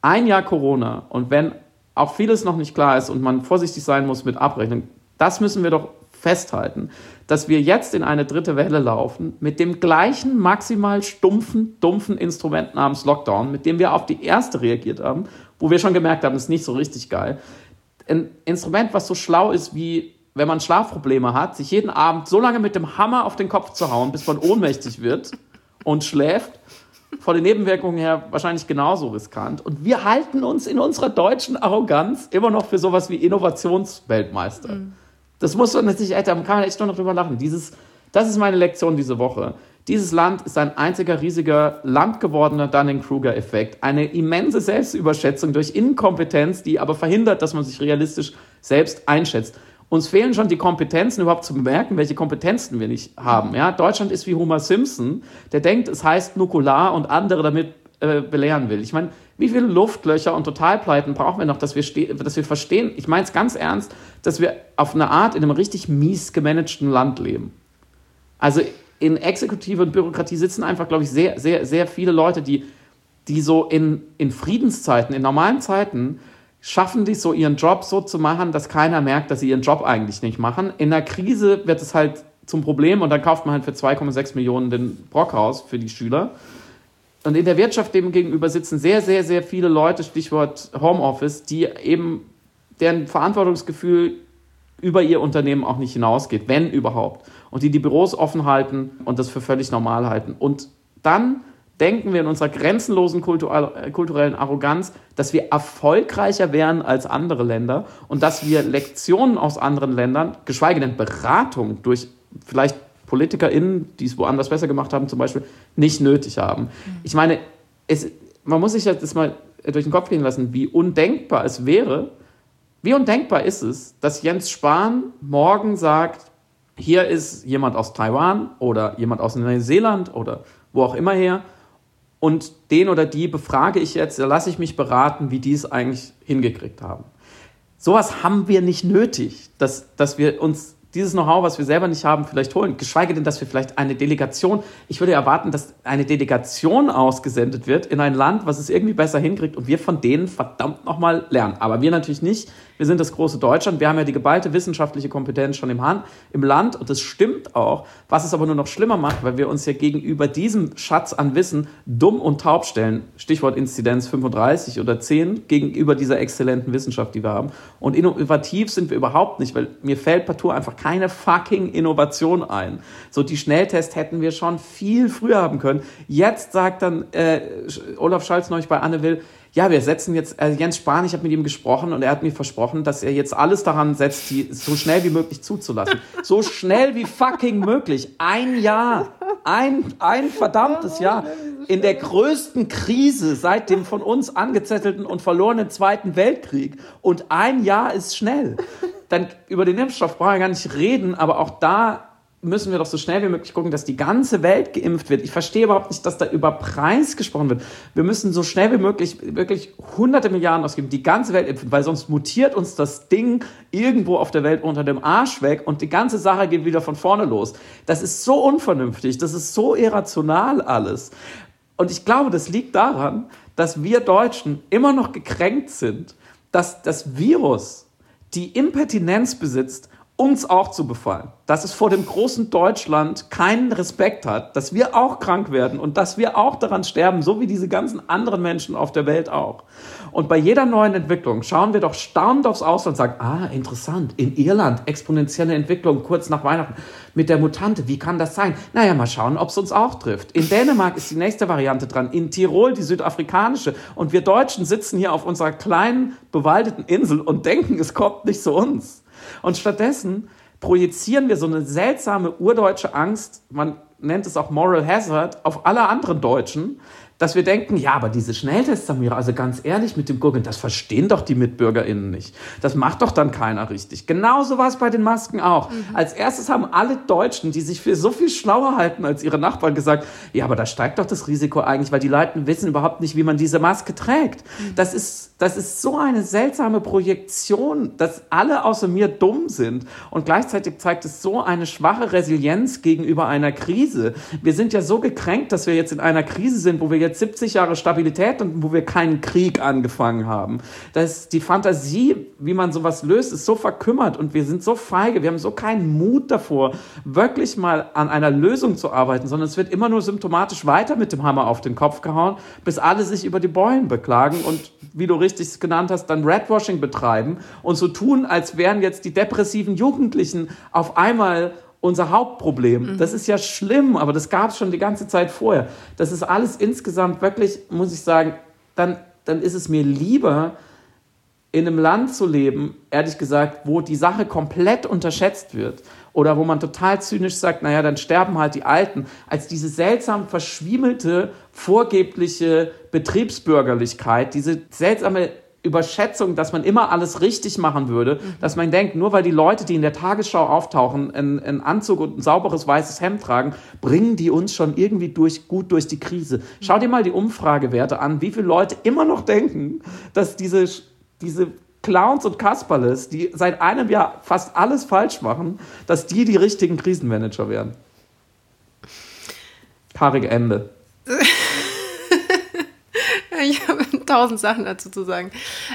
Ein Jahr Corona und wenn auch vieles noch nicht klar ist und man vorsichtig sein muss mit Abrechnung, das müssen wir doch festhalten, dass wir jetzt in eine dritte Welle laufen mit dem gleichen maximal stumpfen, dumpfen Instrument namens Lockdown, mit dem wir auf die erste reagiert haben, wo wir schon gemerkt haben, ist nicht so richtig geil. Ein Instrument, was so schlau ist wie wenn man Schlafprobleme hat, sich jeden Abend so lange mit dem Hammer auf den Kopf zu hauen, bis man ohnmächtig wird und schläft. Von den Nebenwirkungen her wahrscheinlich genauso riskant. Und wir halten uns in unserer deutschen Arroganz immer noch für sowas wie Innovationsweltmeister. Mhm. Das muss man natürlich, da kann man echt nur noch drüber lachen. Dieses, das ist meine Lektion diese Woche. Dieses Land ist ein einziger riesiger landgewordener Dunning-Kruger-Effekt. Eine immense Selbstüberschätzung durch Inkompetenz, die aber verhindert, dass man sich realistisch selbst einschätzt. Uns fehlen schon die Kompetenzen, überhaupt zu bemerken, welche Kompetenzen wir nicht haben. Ja? Deutschland ist wie Homer Simpson, der denkt, es heißt Nukular und andere damit äh, belehren will. Ich meine, wie viele Luftlöcher und Totalpleiten brauchen wir noch, dass wir, dass wir verstehen, ich meine es ganz ernst, dass wir auf eine Art in einem richtig mies gemanagten Land leben. Also in Exekutive und Bürokratie sitzen einfach, glaube ich, sehr, sehr, sehr viele Leute, die, die so in, in Friedenszeiten, in normalen Zeiten, schaffen die so ihren Job so zu machen, dass keiner merkt, dass sie ihren Job eigentlich nicht machen. In der Krise wird es halt zum Problem und dann kauft man halt für 2,6 Millionen den Brockhaus für die Schüler. Und in der Wirtschaft dem gegenüber sitzen sehr, sehr, sehr viele Leute, Stichwort Homeoffice, die eben deren Verantwortungsgefühl über ihr Unternehmen auch nicht hinausgeht, wenn überhaupt. Und die die Büros offen halten und das für völlig normal halten. Und dann denken wir in unserer grenzenlosen kulturellen Arroganz, dass wir erfolgreicher wären als andere Länder und dass wir Lektionen aus anderen Ländern, geschweige denn Beratung durch vielleicht PolitikerInnen, die es woanders besser gemacht haben, zum Beispiel, nicht nötig haben. Ich meine, es, man muss sich das mal durch den Kopf gehen lassen, wie undenkbar es wäre, wie undenkbar ist es, dass Jens Spahn morgen sagt, hier ist jemand aus Taiwan oder jemand aus Neuseeland oder wo auch immer her und den oder die befrage ich jetzt, da lasse ich mich beraten, wie die es eigentlich hingekriegt haben. Sowas haben wir nicht nötig, dass, dass wir uns dieses Know-how, was wir selber nicht haben, vielleicht holen. Geschweige denn, dass wir vielleicht eine Delegation, ich würde erwarten, dass eine Delegation ausgesendet wird in ein Land, was es irgendwie besser hinkriegt und wir von denen verdammt nochmal lernen. Aber wir natürlich nicht. Wir sind das große Deutschland. Wir haben ja die geballte wissenschaftliche Kompetenz schon im, Hand, im Land und das stimmt auch. Was es aber nur noch schlimmer macht, weil wir uns ja gegenüber diesem Schatz an Wissen dumm und taub stellen. Stichwort Inzidenz 35 oder 10 gegenüber dieser exzellenten Wissenschaft, die wir haben. Und innovativ sind wir überhaupt nicht, weil mir fällt partout einfach keine fucking Innovation ein. So die Schnelltests hätten wir schon viel früher haben können. Jetzt sagt dann äh, Olaf Scholz neulich bei Anne Will, ja, wir setzen jetzt, äh, Jens Spahn, ich habe mit ihm gesprochen und er hat mir versprochen, dass er jetzt alles daran setzt, die so schnell wie möglich zuzulassen. So schnell wie fucking möglich. Ein Jahr. Ein, ein verdammtes Jahr. In der größten Krise seit dem von uns angezettelten und verlorenen Zweiten Weltkrieg. Und ein Jahr ist schnell. Dann über den Impfstoff brauchen wir gar nicht reden, aber auch da müssen wir doch so schnell wie möglich gucken, dass die ganze Welt geimpft wird. Ich verstehe überhaupt nicht, dass da über Preis gesprochen wird. Wir müssen so schnell wie möglich wirklich hunderte Milliarden ausgeben, die ganze Welt impfen, weil sonst mutiert uns das Ding irgendwo auf der Welt unter dem Arsch weg und die ganze Sache geht wieder von vorne los. Das ist so unvernünftig, das ist so irrational alles. Und ich glaube, das liegt daran, dass wir Deutschen immer noch gekränkt sind, dass das Virus die Impertinenz besitzt, uns auch zu befallen. Dass es vor dem großen Deutschland keinen Respekt hat, dass wir auch krank werden und dass wir auch daran sterben, so wie diese ganzen anderen Menschen auf der Welt auch. Und bei jeder neuen Entwicklung schauen wir doch staunend aufs Ausland und sagen, ah, interessant, in Irland exponentielle Entwicklung kurz nach Weihnachten mit der Mutante, wie kann das sein? Naja, mal schauen, ob es uns auch trifft. In Dänemark ist die nächste Variante dran, in Tirol die südafrikanische und wir Deutschen sitzen hier auf unserer kleinen, bewaldeten Insel und denken, es kommt nicht zu uns. Und stattdessen projizieren wir so eine seltsame urdeutsche Angst, man nennt es auch Moral Hazard, auf alle anderen Deutschen, dass wir denken, ja, aber diese Schnelltests, Samira, also ganz ehrlich mit dem Gurgeln, das verstehen doch die MitbürgerInnen nicht. Das macht doch dann keiner richtig. Genauso war es bei den Masken auch. Mhm. Als erstes haben alle Deutschen, die sich für so viel schlauer halten als ihre Nachbarn, gesagt, ja, aber da steigt doch das Risiko eigentlich, weil die Leute wissen überhaupt nicht, wie man diese Maske trägt. Mhm. Das ist, das ist so eine seltsame Projektion, dass alle außer mir dumm sind. Und gleichzeitig zeigt es so eine schwache Resilienz gegenüber einer Krise. Wir sind ja so gekränkt, dass wir jetzt in einer Krise sind, wo wir jetzt 70 Jahre Stabilität und wo wir keinen Krieg angefangen haben. Das die Fantasie, wie man sowas löst, ist so verkümmert und wir sind so feige, wir haben so keinen Mut davor, wirklich mal an einer Lösung zu arbeiten, sondern es wird immer nur symptomatisch weiter mit dem Hammer auf den Kopf gehauen, bis alle sich über die Beulen beklagen und, wie du richtig genannt hast, dann Redwashing betreiben und so tun, als wären jetzt die depressiven Jugendlichen auf einmal unser Hauptproblem. Mhm. Das ist ja schlimm, aber das gab es schon die ganze Zeit vorher. Das ist alles insgesamt wirklich, muss ich sagen, dann, dann ist es mir lieber, in einem Land zu leben, ehrlich gesagt, wo die Sache komplett unterschätzt wird oder wo man total zynisch sagt, naja, dann sterben halt die Alten, als diese seltsam verschwiemelte, vorgebliche Betriebsbürgerlichkeit, diese seltsame Überschätzung, dass man immer alles richtig machen würde, dass man denkt, nur weil die Leute, die in der Tagesschau auftauchen, einen Anzug und ein sauberes weißes Hemd tragen, bringen die uns schon irgendwie durch, gut durch die Krise. Schau dir mal die Umfragewerte an, wie viele Leute immer noch denken, dass diese, diese Clowns und Kasperles, die seit einem Jahr fast alles falsch machen, dass die die richtigen Krisenmanager wären. Karige Ende. ich habe tausend Sachen dazu zu sagen.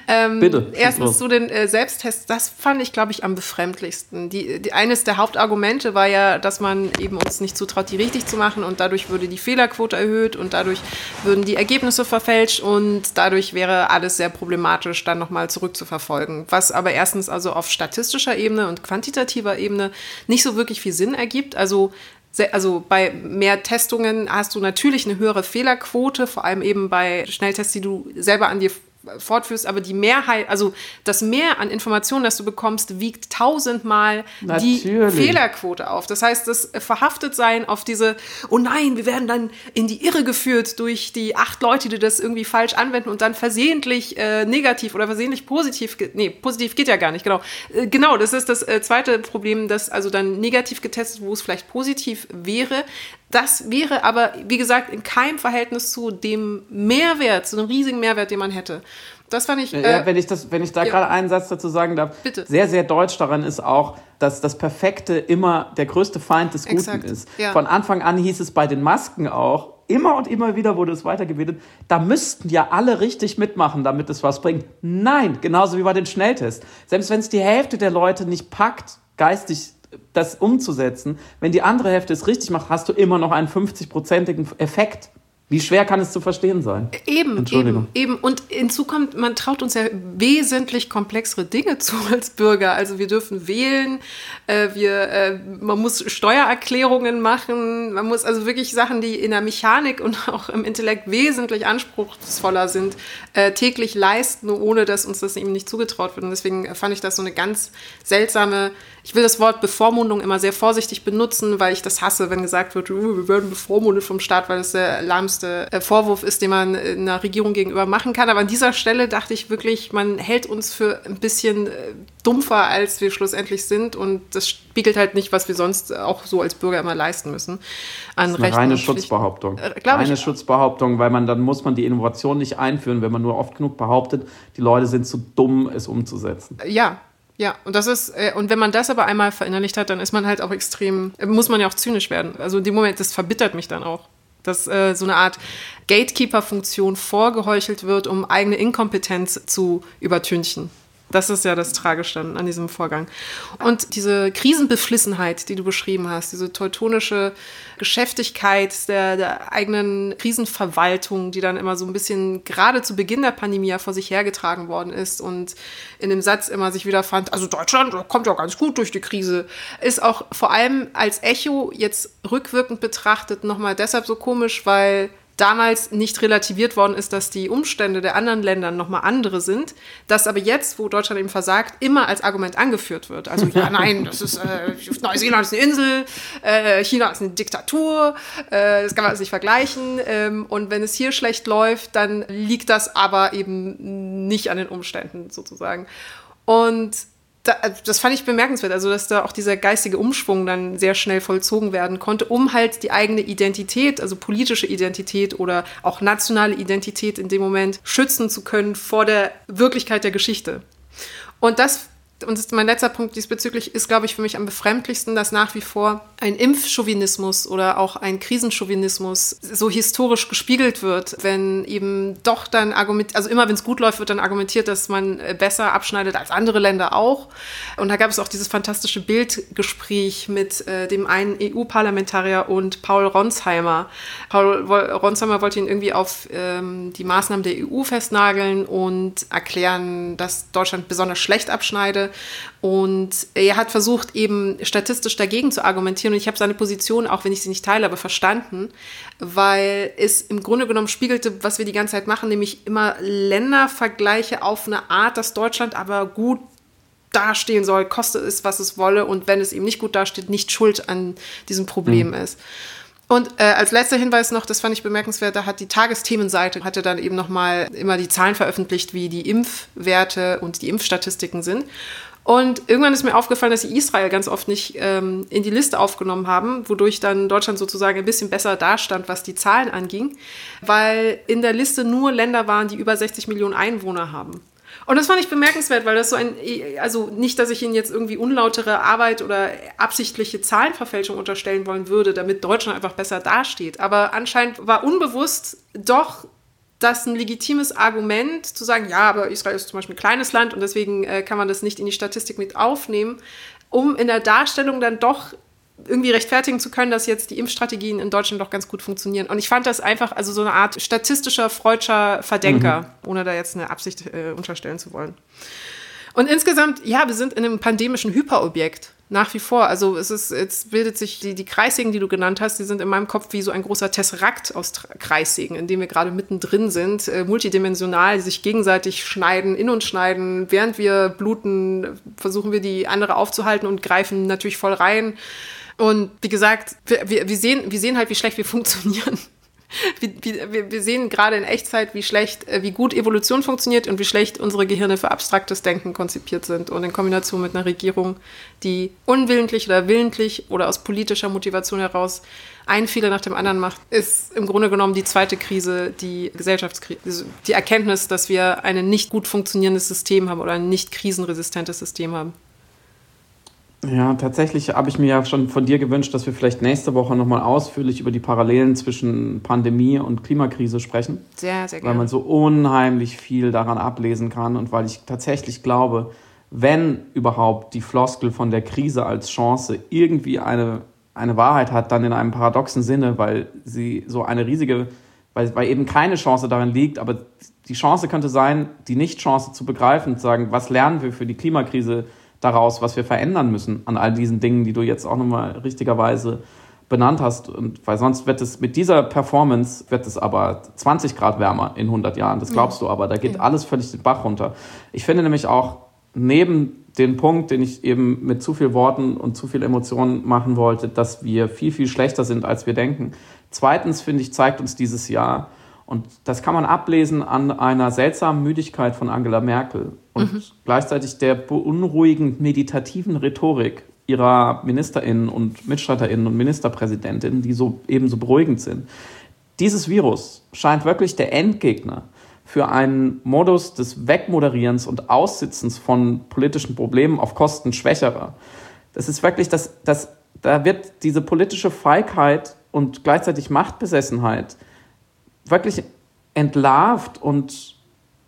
Ähm, Bitte. Erstens zu den äh, Selbsttests, das fand ich, glaube ich, am befremdlichsten. Die, die, eines der Hauptargumente war ja, dass man eben uns nicht zutraut, die richtig zu machen und dadurch würde die Fehlerquote erhöht und dadurch würden die Ergebnisse verfälscht und dadurch wäre alles sehr problematisch, dann nochmal zurückzuverfolgen. Was aber erstens also auf statistischer Ebene und quantitativer Ebene nicht so wirklich viel Sinn ergibt. Also also bei mehr Testungen hast du natürlich eine höhere Fehlerquote, vor allem eben bei Schnelltests, die du selber an dir fortführst, aber die Mehrheit, also das Mehr an Informationen, das du bekommst, wiegt tausendmal Natürlich. die Fehlerquote auf. Das heißt, das verhaftet sein auf diese, oh nein, wir werden dann in die Irre geführt durch die acht Leute, die das irgendwie falsch anwenden und dann versehentlich äh, negativ oder versehentlich positiv, nee, positiv geht ja gar nicht, genau. Äh, genau, das ist das äh, zweite Problem, dass also dann negativ getestet, wo es vielleicht positiv wäre, das wäre aber, wie gesagt, in keinem Verhältnis zu dem Mehrwert, zu dem riesigen Mehrwert, den man hätte. Das fand ich. Ja, Äh, wenn ich, das, wenn ich da ja. gerade einen Satz dazu sagen darf. Bitte. Sehr, sehr deutsch daran ist auch, dass das Perfekte immer der größte Feind des Guten Exakt, ist. ja. Von Anfang an hieß es bei den Masken auch, immer und immer wieder wurde es weitergebildet, da müssten ja alle richtig mitmachen, damit es was bringt. Nein, genauso wie bei den Schnelltests. Selbst wenn es die Hälfte der Leute nicht packt, geistig das umzusetzen, wenn die andere Hälfte es richtig macht, hast du immer noch einen 50-prozentigen Effekt. Wie schwer kann es zu verstehen sein? Eben, Entschuldigung. eben, eben. Und hinzu kommt, man traut uns ja wesentlich komplexere Dinge *laughs* zu als Bürger. Also wir dürfen wählen, äh, wir, äh, man muss Steuererklärungen machen, man muss also wirklich Sachen, die in der Mechanik und *laughs* auch im Intellekt wesentlich anspruchsvoller sind, äh, täglich leisten, ohne dass uns das eben nicht zugetraut wird. Und deswegen fand ich das so eine ganz seltsame, ich will das Wort Bevormundung immer sehr vorsichtig benutzen, weil ich das hasse, wenn gesagt wird, "Uh, wir werden bevormundet vom Staat, weil das der lahmste äh, Vorwurf ist, den man äh, einer Regierung gegenüber machen kann. Aber an dieser Stelle dachte ich wirklich, man hält uns für ein bisschen äh, dumpfer, als wir schlussendlich sind. Und das spiegelt halt nicht, was wir sonst auch so als Bürger immer leisten müssen. An Das ist eine reine. Schutzbehauptung. Äh, auch. Schutzbehauptung, weil man dann muss man die Innovation nicht einführen, wenn man nur oft genug behauptet, die Leute sind zu dumm, es umzusetzen. Ja, ja, und das ist, äh, und wenn man das aber einmal verinnerlicht hat, dann ist man halt auch extrem, muss man ja auch zynisch werden. Also in dem Moment, das verbittert mich dann auch. Dass äh, so eine Art Gatekeeper-Funktion vorgeheuchelt wird, um eigene Inkompetenz zu übertünchen. Das ist ja das Tragische an diesem Vorgang. Und diese Krisenbeflissenheit, die du beschrieben hast, diese teutonische Geschäftigkeit der, der eigenen Krisenverwaltung, die dann immer so ein bisschen gerade zu Beginn der Pandemie ja vor sich hergetragen worden ist und in dem Satz immer sich wieder fand, also Deutschland kommt ja ganz gut durch die Krise, ist auch vor allem als Echo jetzt rückwirkend betrachtet nochmal deshalb so komisch, weil damals nicht relativiert worden ist, dass die Umstände der anderen Länder nochmal andere sind, das aber jetzt, wo Deutschland eben versagt, immer als Argument angeführt wird. Also ja, *laughs* nein, das ist äh, Neuseeland ist eine Insel, äh, China ist eine Diktatur, äh, das kann man alles nicht vergleichen. Ähm, und wenn es hier schlecht läuft, dann liegt das aber eben nicht an den Umständen sozusagen. Und da, das fand ich bemerkenswert, also dass da auch dieser geistige Umschwung dann sehr schnell vollzogen werden konnte, um halt die eigene Identität, also politische Identität oder auch nationale Identität in dem Moment schützen zu können vor der Wirklichkeit der Geschichte. Und das und das ist mein letzter Punkt diesbezüglich ist, glaube ich, für mich am befremdlichsten, dass nach wie vor ein Impfchauvinismus oder auch ein Krisenchauvinismus so historisch gespiegelt wird, wenn eben doch dann argumentiert, also immer wenn es gut läuft, wird dann argumentiert, dass man äh, besser abschneidet als andere Länder auch. Und da gab es auch dieses fantastische Bildgespräch mit äh, dem einen EU-Parlamentarier und Paul Ronsheimer. Paul Ronsheimer wollte ihn irgendwie auf ähm, die Maßnahmen der EU festnageln und erklären, dass Deutschland besonders schlecht abschneide. Und er hat versucht, eben statistisch dagegen zu argumentieren. Und ich habe seine Position, auch wenn ich sie nicht teile, aber verstanden, weil es im Grunde genommen spiegelte, was wir die ganze Zeit machen, nämlich immer Ländervergleiche auf eine Art, dass Deutschland aber gut dastehen soll, koste es, was es wolle. Und wenn es eben nicht gut dasteht, nicht schuld an diesem Problem ist. Und äh, als letzter Hinweis noch, das fand ich bemerkenswert, da hat die Tagesthemenseite hatte dann eben nochmal immer die Zahlen veröffentlicht, wie die Impfwerte und die Impfstatistiken sind. Und irgendwann ist mir aufgefallen, dass sie Israel ganz oft nicht ähm, in die Liste aufgenommen haben, wodurch dann Deutschland sozusagen ein bisschen besser dastand, was die Zahlen anging, weil in der Liste nur Länder waren, die über 60 Millionen Einwohner haben. Und das fand ich bemerkenswert, weil das so ein, also nicht, dass ich Ihnen jetzt irgendwie unlautere Arbeit oder absichtliche Zahlenverfälschung unterstellen wollen würde, damit Deutschland einfach besser dasteht. Aber anscheinend war unbewusst doch das ein legitimes Argument, zu sagen, ja, aber Israel ist zum Beispiel ein kleines Land und deswegen äh, kann man das nicht in die Statistik mit aufnehmen, um in der Darstellung dann doch irgendwie rechtfertigen zu können, dass jetzt die Impfstrategien in Deutschland doch ganz gut funktionieren. Und ich fand das einfach, also so eine Art statistischer, freudscher Verdenker, ohne da jetzt eine Absicht äh, unterstellen zu wollen. Und insgesamt, ja, wir sind in einem pandemischen Hyperobjekt. Nach wie vor. Also es ist, jetzt bildet sich die, die Kreissägen, die du genannt hast, die sind in meinem Kopf wie so ein großer Tesserakt aus Kreissägen, in dem wir gerade mittendrin sind, äh, multidimensional, die sich gegenseitig schneiden, in uns schneiden. Während wir bluten, versuchen wir die andere aufzuhalten und greifen natürlich voll rein. Und wie gesagt, wir, wir, sehen, wir sehen halt, wie schlecht wir *laughs* funktionieren. wir, wir sehen gerade in Echtzeit, wie schlecht, äh, wie gut Evolution funktioniert und wie schlecht unsere Gehirne für abstraktes Denken konzipiert sind. Und in Kombination mit einer Regierung, die unwillentlich oder willentlich oder aus politischer Motivation heraus einen Fehler nach dem anderen macht, ist im Grunde genommen die zweite Krise, die Gesellschaftskrise, die Erkenntnis, dass wir ein nicht gut funktionierendes System haben oder ein nicht krisenresistentes System haben. Ja, tatsächlich habe ich mir ja schon von dir gewünscht, dass wir vielleicht nächste Woche nochmal ausführlich über die Parallelen zwischen Pandemie und Klimakrise sprechen. Sehr, sehr gerne. Weil man so unheimlich viel daran ablesen kann und weil ich tatsächlich glaube, wenn überhaupt die Floskel von der Krise als Chance irgendwie eine, eine Wahrheit hat, dann in einem paradoxen Sinne, weil sie so eine riesige, weil, weil eben keine Chance darin liegt, aber die Chance könnte sein, die Nicht-Chance zu begreifen, zu sagen, was lernen wir für die Klimakrise daraus, was wir verändern müssen an all diesen Dingen, die du jetzt auch nochmal richtigerweise benannt hast. Und weil sonst wird es mit dieser Performance wird es aber 20 Grad wärmer in 100 Jahren. Das glaubst ja. du aber. Da geht ja. alles völlig den Bach runter. Ich finde nämlich auch neben den Punkt, den ich eben mit zu viel Worten und zu viel Emotionen machen wollte, dass wir viel, viel schlechter sind, als wir denken. Zweitens, finde ich, zeigt uns dieses Jahr, und das kann man ablesen an einer seltsamen Müdigkeit von Angela Merkel und mhm. gleichzeitig der beunruhigend meditativen Rhetorik ihrer Ministerinnen und Mitstreiterinnen und Ministerpräsidentinnen, die so ebenso beruhigend sind. Dieses Virus scheint wirklich der Endgegner für einen Modus des Wegmoderierens und Aussitzens von politischen Problemen auf Kosten Schwächerer. Das ist wirklich, das, das, da wird diese politische Feigheit und gleichzeitig Machtbesessenheit wirklich entlarvt und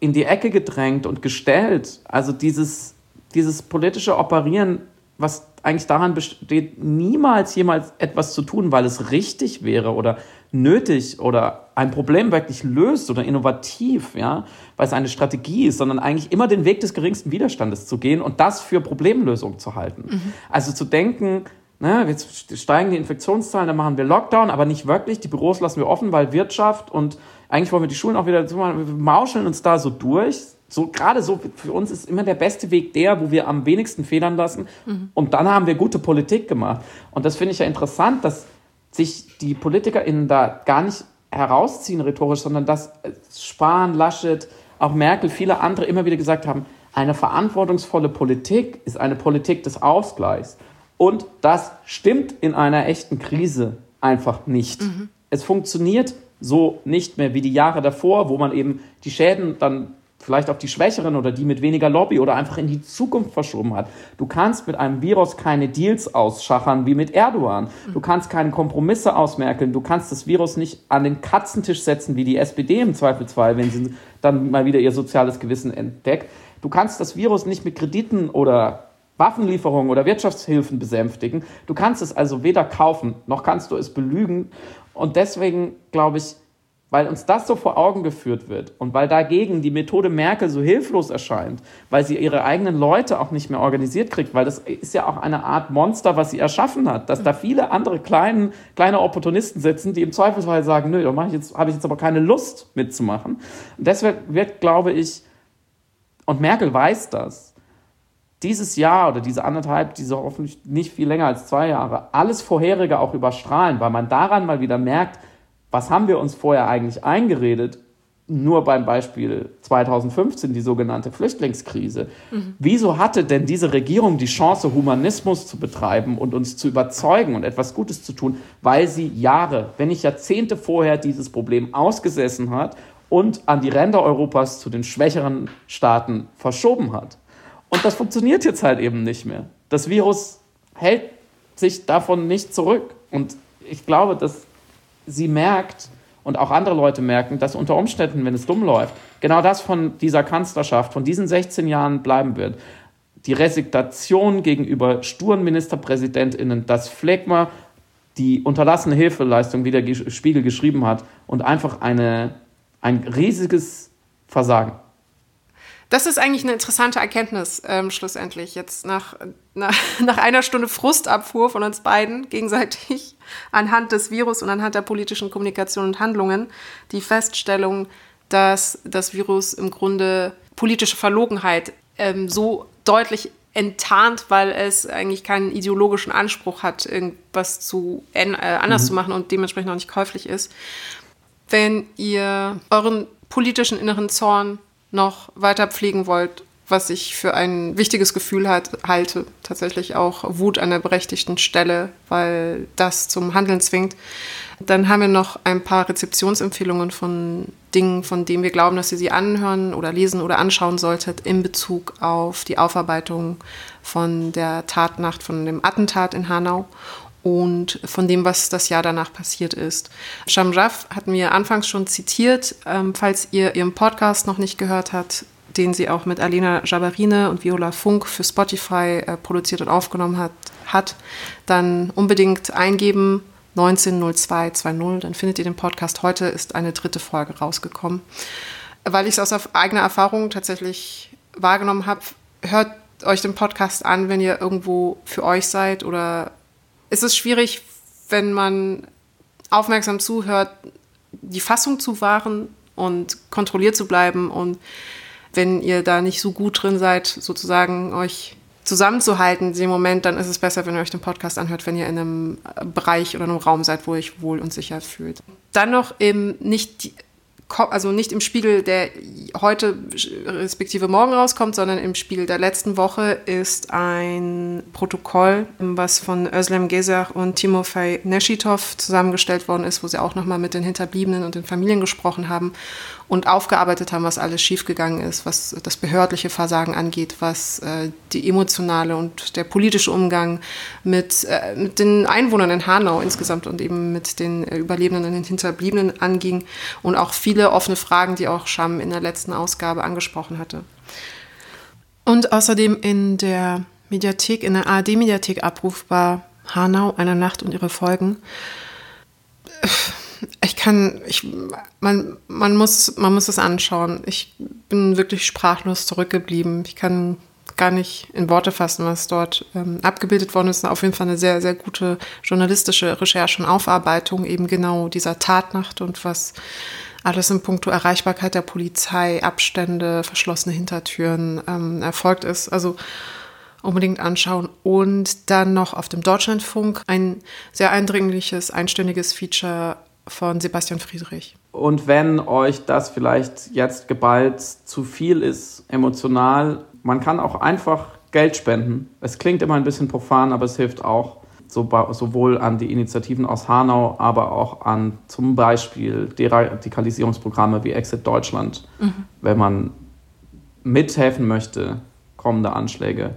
in die Ecke gedrängt und gestellt. Also dieses, dieses politische Operieren, was eigentlich daran besteht, niemals jemals etwas zu tun, weil es richtig wäre oder nötig oder ein Problem wirklich löst oder innovativ, ja, weil es eine Strategie ist, sondern eigentlich immer den Weg des geringsten Widerstandes zu gehen und das für Problemlösung zu halten. Mhm. Also zu denken, ne, jetzt steigen die Infektionszahlen, dann machen wir Lockdown, aber nicht wirklich. Die Büros lassen wir offen, weil Wirtschaft und eigentlich wollen wir die Schulen auch wieder zu machen. Wir mauscheln uns da so durch. So, gerade so, für uns ist immer der beste Weg der, wo wir am wenigsten federn lassen. Mhm. Und dann haben wir gute Politik gemacht. Und das finde ich ja interessant, dass sich die PolitikerInnen da gar nicht herausziehen rhetorisch, sondern dass Spahn, Laschet, auch Merkel, viele andere immer wieder gesagt haben, eine verantwortungsvolle Politik ist eine Politik des Ausgleichs. Und das stimmt in einer echten Krise einfach nicht. Mhm. Es funktioniert so nicht mehr wie die Jahre davor, wo man eben die Schäden dann vielleicht auf die Schwächeren oder die mit weniger Lobby oder einfach in die Zukunft verschoben hat. Du kannst mit einem Virus keine Deals ausschachern wie mit Erdogan. Du kannst keine Kompromisse ausmerkeln. Du kannst das Virus nicht an den Katzentisch setzen wie die SPD im Zweifelsfall, wenn sie dann mal wieder ihr soziales Gewissen entdeckt. Du kannst das Virus nicht mit Krediten oder Waffenlieferungen oder Wirtschaftshilfen besänftigen. Du kannst es also weder kaufen, noch kannst du es belügen. Und deswegen glaube ich, weil uns das so vor Augen geführt wird und weil dagegen die Methode Merkel so hilflos erscheint, weil sie ihre eigenen Leute auch nicht mehr organisiert kriegt, weil das ist ja auch eine Art Monster, was sie erschaffen hat, dass da viele andere kleinen, kleine Opportunisten sitzen, die im Zweifelsfall sagen, nö, da ich jetzt, habe ich jetzt aber keine Lust mitzumachen. Und deshalb wird, glaube ich, und Merkel weiß das, dieses Jahr oder diese anderthalb, diese hoffentlich nicht viel länger als zwei Jahre, alles Vorherige auch überstrahlen, weil man daran mal wieder merkt, was haben wir uns vorher eigentlich eingeredet? Nur beim Beispiel 2015, die sogenannte Flüchtlingskrise. Mhm. Wieso hatte denn diese Regierung die Chance, Humanismus zu betreiben und uns zu überzeugen und etwas Gutes zu tun? Weil sie Jahre, wenn nicht Jahrzehnte vorher dieses Problem ausgesessen hat und an die Ränder Europas zu den schwächeren Staaten verschoben hat. Und das funktioniert jetzt halt eben nicht mehr. Das Virus hält sich davon nicht zurück. Und ich glaube, dass sie merkt und auch andere Leute merken, dass unter Umständen, wenn es dumm läuft, genau das von dieser Kanzlerschaft, von diesen 16 Jahren bleiben wird. Die Resignation gegenüber sturen Ministerpräsidentinnen, das Phlegma, die unterlassene Hilfeleistung, wie der Spiegel geschrieben hat, und einfach eine, ein riesiges Versagen. Das ist eigentlich eine interessante Erkenntnis ähm, schlussendlich. Jetzt nach, nach, *laughs* nach einer Stunde Frustabfuhr von uns beiden gegenseitig *laughs* anhand des Virus und anhand der politischen Kommunikation und Handlungen die Feststellung, dass das Virus im Grunde politische Verlogenheit ähm, so deutlich enttarnt, weil es eigentlich keinen ideologischen Anspruch hat, irgendwas zu, äh, anders mhm. zu machen und dementsprechend auch nicht käuflich ist. Wenn ihr euren politischen inneren Zorn noch weiter pflegen wollt, was ich für ein wichtiges Gefühl hat, halte, tatsächlich auch Wut an der berechtigten Stelle, weil das zum Handeln zwingt. Dann haben wir noch ein paar Rezeptionsempfehlungen von Dingen, von denen wir glauben, dass ihr sie anhören oder lesen oder anschauen solltet in Bezug auf die Aufarbeitung von der Tatnacht, von dem Attentat in Hanau und von dem, was das Jahr danach passiert ist. Shamraf hat mir anfangs schon zitiert, ähm, falls ihr ihren Podcast noch nicht gehört habt, den sie auch mit Alena Jabarine und Viola Funk für Spotify äh, produziert und aufgenommen hat, hat, dann unbedingt eingeben 190220, dann findet ihr den Podcast. Heute ist eine dritte Folge rausgekommen. Weil ich es aus eigener Erfahrung tatsächlich wahrgenommen habe, hört euch den Podcast an, wenn ihr irgendwo für euch seid oder ist es schwierig, wenn man aufmerksam zuhört, die Fassung zu wahren und kontrolliert zu bleiben und wenn ihr da nicht so gut drin seid, sozusagen euch zusammenzuhalten in dem Moment, dann ist es besser, wenn ihr euch den Podcast anhört, wenn ihr in einem Bereich oder einem Raum seid, wo ihr euch wohl und sicher fühlt. Dann noch eben nicht also nicht im Spiegel, der heute respektive morgen rauskommt, sondern im Spiegel der letzten Woche ist ein Protokoll, was von Özlem Gezer und Timofey Neshitov zusammengestellt worden ist, wo sie auch nochmal mit den Hinterbliebenen und den Familien gesprochen haben und aufgearbeitet haben, was alles schiefgegangen ist, was das behördliche Versagen angeht, was äh, die emotionale und der politische Umgang mit, äh, mit den Einwohnern in Hanau insgesamt und eben mit den äh, Überlebenden und den Hinterbliebenen anging und auch viele offene Fragen, die auch Scham in der letzten Ausgabe angesprochen hatte. Und außerdem in der Mediathek, in der ARD-Mediathek abrufbar Hanau, eine Nacht und ihre Folgen ich kann, ich, man, man, muss, man muss es anschauen. Ich bin wirklich sprachlos zurückgeblieben. Ich kann gar nicht in Worte fassen, was dort ähm, abgebildet worden ist. Auf jeden Fall eine sehr, sehr gute journalistische Recherche und Aufarbeitung eben genau dieser Tatnacht und was alles in puncto Erreichbarkeit der Polizei, Abstände, verschlossene Hintertüren ähm, erfolgt ist. Also unbedingt anschauen. Und dann noch auf dem Deutschlandfunk ein sehr eindringliches, einstündiges Feature von Sebastian Friedrich. Und wenn euch das vielleicht jetzt geballt zu viel ist, emotional, man kann auch einfach Geld spenden. Es klingt immer ein bisschen profan, aber es hilft auch sowohl an die Initiativen aus Hanau, aber auch an zum Beispiel Deradikalisierungsprogramme wie Exit Deutschland, mhm. wenn man mithelfen möchte, kommende Anschläge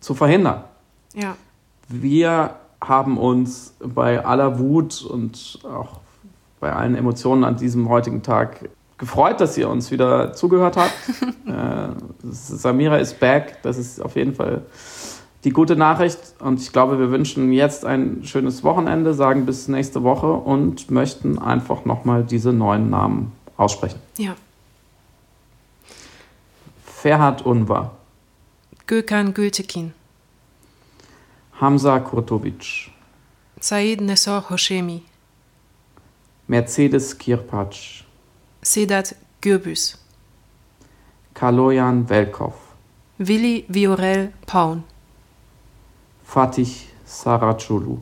zu verhindern. Ja. Wir haben uns bei aller Wut und auch bei allen Emotionen an diesem heutigen Tag gefreut, dass ihr uns wieder zugehört habt. *laughs* äh, Samira ist back. Das ist auf jeden Fall die gute Nachricht. Und ich glaube, wir wünschen jetzt ein schönes Wochenende, sagen bis nächste Woche und möchten einfach nochmal diese neuen Namen aussprechen. Ja. Ferhat Unvar. Gökhan Gültekin. Hamza Kurtovic. Said Nesor Hoshemi. Mercedes Kirpac. Sedat Gürbüz. Kaloyan Velkov. Willi Viorel Paun. Fatih Saraculu.